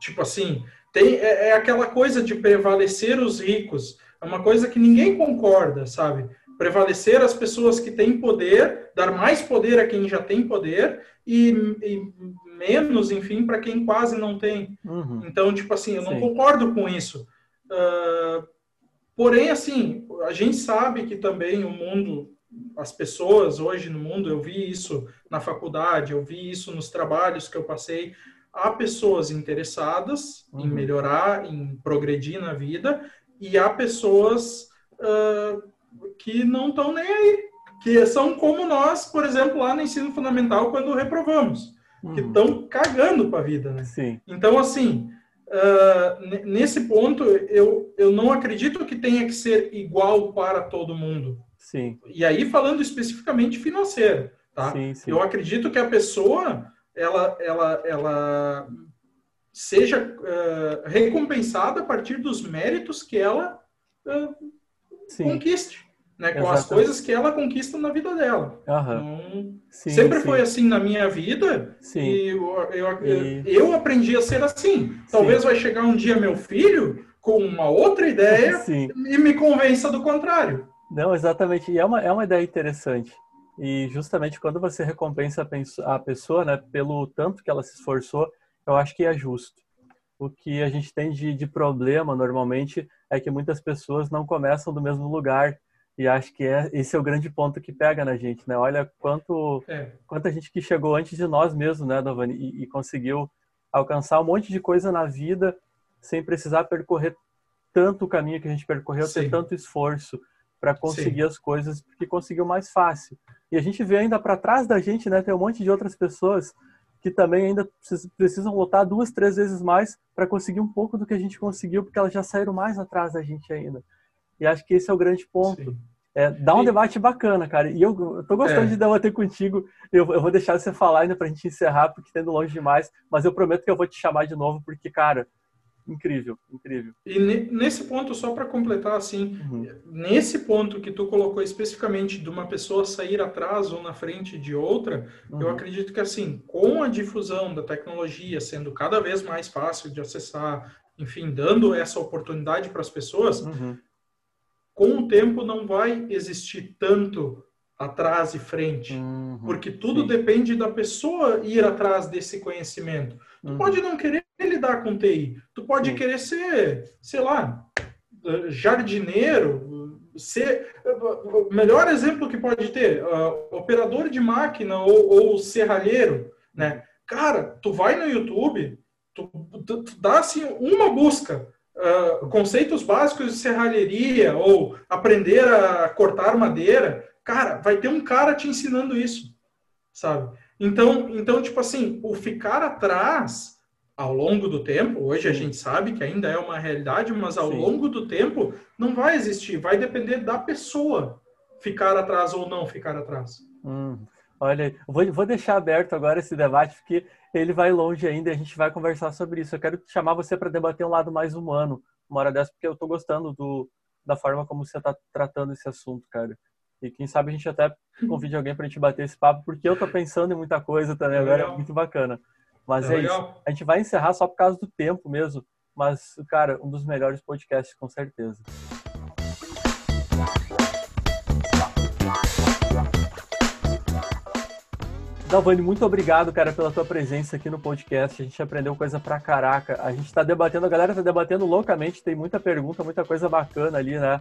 Tipo assim, tem é, é aquela coisa de prevalecer os ricos, é uma coisa que ninguém concorda, sabe? prevalecer as pessoas que têm poder, dar mais poder a quem já tem poder e, e menos, enfim, para quem quase não tem. Uhum. Então, tipo assim, eu não Sim. concordo com isso. Uh, porém, assim, a gente sabe que também o mundo, as pessoas hoje no mundo, eu vi isso na faculdade, eu vi isso nos trabalhos que eu passei, há pessoas interessadas uhum. em melhorar, em progredir na vida, e há pessoas uh, que não estão nem aí, que são como nós, por exemplo, lá no ensino fundamental, quando reprovamos, uhum. que estão cagando para a vida, né? Sim. Então, assim, uh, nesse ponto, eu, eu não acredito que tenha que ser igual para todo mundo. Sim. E aí, falando especificamente financeiro, tá? Sim, sim. Eu acredito que a pessoa, ela, ela, ela seja uh, recompensada a partir dos méritos que ela uh, conquiste né, com Exatamente. as coisas que ela conquista na vida dela. Então, sim, sempre sim. foi assim na minha vida sim. e eu, eu, e... eu aprendi a ser assim. Talvez vai chegar um dia meu filho com uma outra ideia e me convença do contrário. Não, exatamente. E é uma, é uma ideia interessante. E justamente quando você recompensa a pessoa, né, pelo tanto que ela se esforçou, eu acho que é justo. O que a gente tem de, de problema normalmente é que muitas pessoas não começam do mesmo lugar e acho que é, esse é o grande ponto que pega na gente, né? Olha quanto, é. quanta gente que chegou antes de nós mesmos, né, Dovani, e, e, conseguiu alcançar um monte de coisa na vida sem precisar percorrer tanto o caminho que a gente percorreu, Sim. ter tanto esforço para conseguir Sim. as coisas, porque conseguiu mais fácil. E a gente vê ainda para trás da gente, né, tem um monte de outras pessoas que também ainda precisam lutar duas, três vezes mais para conseguir um pouco do que a gente conseguiu, porque elas já saíram mais atrás da gente ainda. E acho que esse é o grande ponto. É, dá um e... debate bacana, cara. E eu, eu tô gostando é. de debater contigo. Eu, eu, vou deixar você falar ainda pra gente encerrar, porque tá indo longe demais. Mas eu prometo que eu vou te chamar de novo, porque, cara, incrível, incrível. E nesse ponto, só para completar, assim, uhum. nesse ponto que tu colocou especificamente de uma pessoa sair atrás ou na frente de outra, uhum. eu acredito que, assim, com a difusão da tecnologia sendo cada vez mais fácil de acessar, enfim, dando essa oportunidade para as pessoas, uhum com o tempo não vai existir tanto atrás e frente, uhum, porque tudo sim. depende da pessoa ir atrás desse conhecimento. Tu uhum. pode não querer lidar com TI, tu pode sim. querer ser, sei lá, jardineiro, ser o melhor exemplo que pode ter, uh, operador de máquina ou, ou serralheiro, né? Cara, tu vai no YouTube, tu, tu, tu dá assim uma busca, uh, conceitos básicos de serralheria ou aprender a cortar madeira, cara, vai ter um cara te ensinando isso, sabe? Então, então tipo assim, o ficar atrás ao longo do tempo, hoje a gente sabe que ainda é uma realidade, mas ao Sim. longo do tempo não vai existir, vai depender da pessoa ficar atrás ou não ficar atrás. Hum, olha, vou, vou deixar aberto agora esse debate, porque ele vai longe ainda e a gente vai conversar sobre isso. Eu quero chamar você para debater um lado mais humano, uma hora dessa, porque eu estou gostando do, da forma como você está tratando esse assunto, cara. E quem sabe a gente até convide alguém para a gente bater esse papo, porque eu estou pensando em muita coisa também, agora é muito bacana. Mas é, é isso. A gente vai encerrar só por causa do tempo mesmo. Mas, cara, um dos melhores podcasts, com certeza. Dalvani, muito obrigado, cara, pela tua presença aqui no podcast. A gente aprendeu coisa pra caraca. A gente tá debatendo, a galera tá debatendo loucamente, tem muita pergunta, muita coisa bacana ali, né?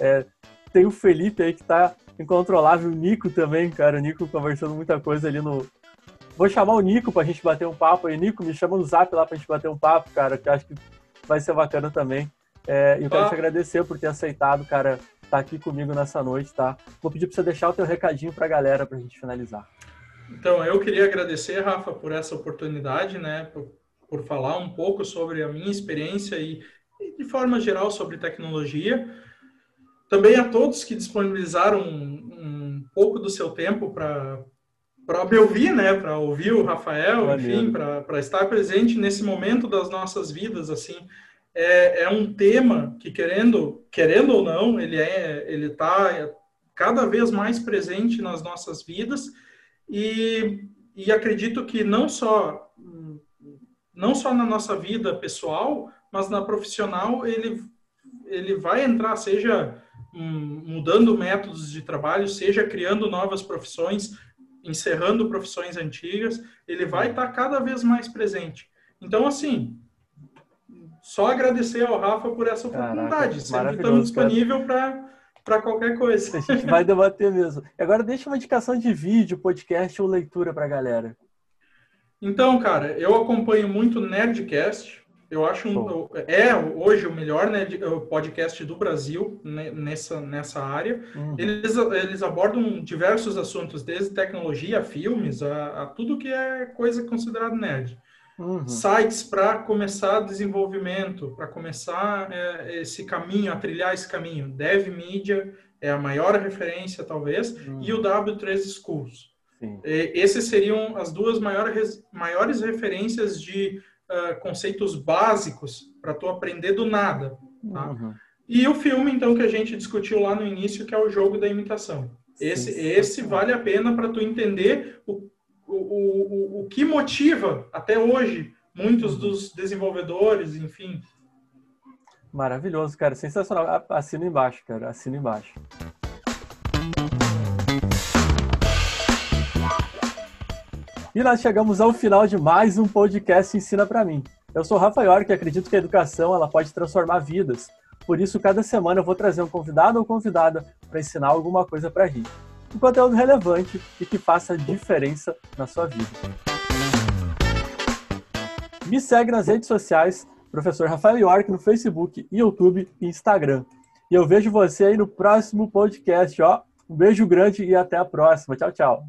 É, tem o Felipe aí que tá incontrolável, o Nico também, cara. O Nico conversando muita coisa ali no, Vou chamar o Nico pra gente bater um papo aí. Nico, me chama no zap lá pra gente bater um papo, cara, que eu acho que vai ser bacana também. É, eu quero ah. te agradecer por ter aceitado, cara, estar tá aqui comigo nessa noite, tá? Vou pedir para você deixar o teu recadinho para a galera para a gente finalizar. Então, eu queria agradecer, Rafa, por essa oportunidade, né? Por, por falar um pouco sobre a minha experiência e, e, de forma geral, sobre tecnologia. Também a todos que disponibilizaram um, um pouco do seu tempo para para me ouvir, né, para ouvir o Rafael, Valeu. enfim, para estar presente nesse momento das nossas vidas, assim, é, é um tema que querendo, querendo ou não, ele é, ele está cada vez mais presente nas nossas vidas. E, e acredito que não só não só na nossa vida pessoal, mas na profissional ele ele vai entrar, seja mudando métodos de trabalho, seja criando novas profissões, encerrando profissões antigas, ele vai estar cada vez mais presente. Então, assim, só agradecer ao Rafa por essa oportunidade. Sempre estamos disponível para qualquer coisa. A gente vai debater mesmo. Agora deixa uma indicação de vídeo, podcast ou leitura para a galera. Então, cara, eu acompanho muito Nerdcast. Eu acho um, é hoje o melhor né, podcast do Brasil nessa, nessa área. Uhum. Eles, eles abordam diversos assuntos, desde tecnologia, filmes, a, a tudo que é coisa considerada nerd. Uhum. Sites para começar desenvolvimento, para começar é, esse caminho, a trilhar esse caminho. Dev Media é a maior referência, talvez, uhum. e o W3 Schools. Sim. Esses seriam as duas maiores, maiores referências de uh, conceitos básicos para tu aprender do nada. Tá? Uhum. E o filme, então, que a gente discutiu lá no início, que é o jogo da imitação. Esse, sim, esse vale a pena para tu entender o o, o, o que motiva até hoje muitos dos desenvolvedores, enfim. Maravilhoso, cara. Sensacional. Assina embaixo, cara. Assina embaixo. E nós chegamos ao final de mais um podcast Ensina para mim. Eu sou o Rafael e acredito que a educação ela pode transformar vidas. Por isso, cada semana eu vou trazer um convidado ou convidada para ensinar alguma coisa para gente um conteúdo relevante e que faça diferença na sua vida. Me segue nas redes sociais, professor Rafael York, no Facebook, YouTube e Instagram. E eu vejo você aí no próximo podcast, ó. Um beijo grande e até a próxima. Tchau, tchau.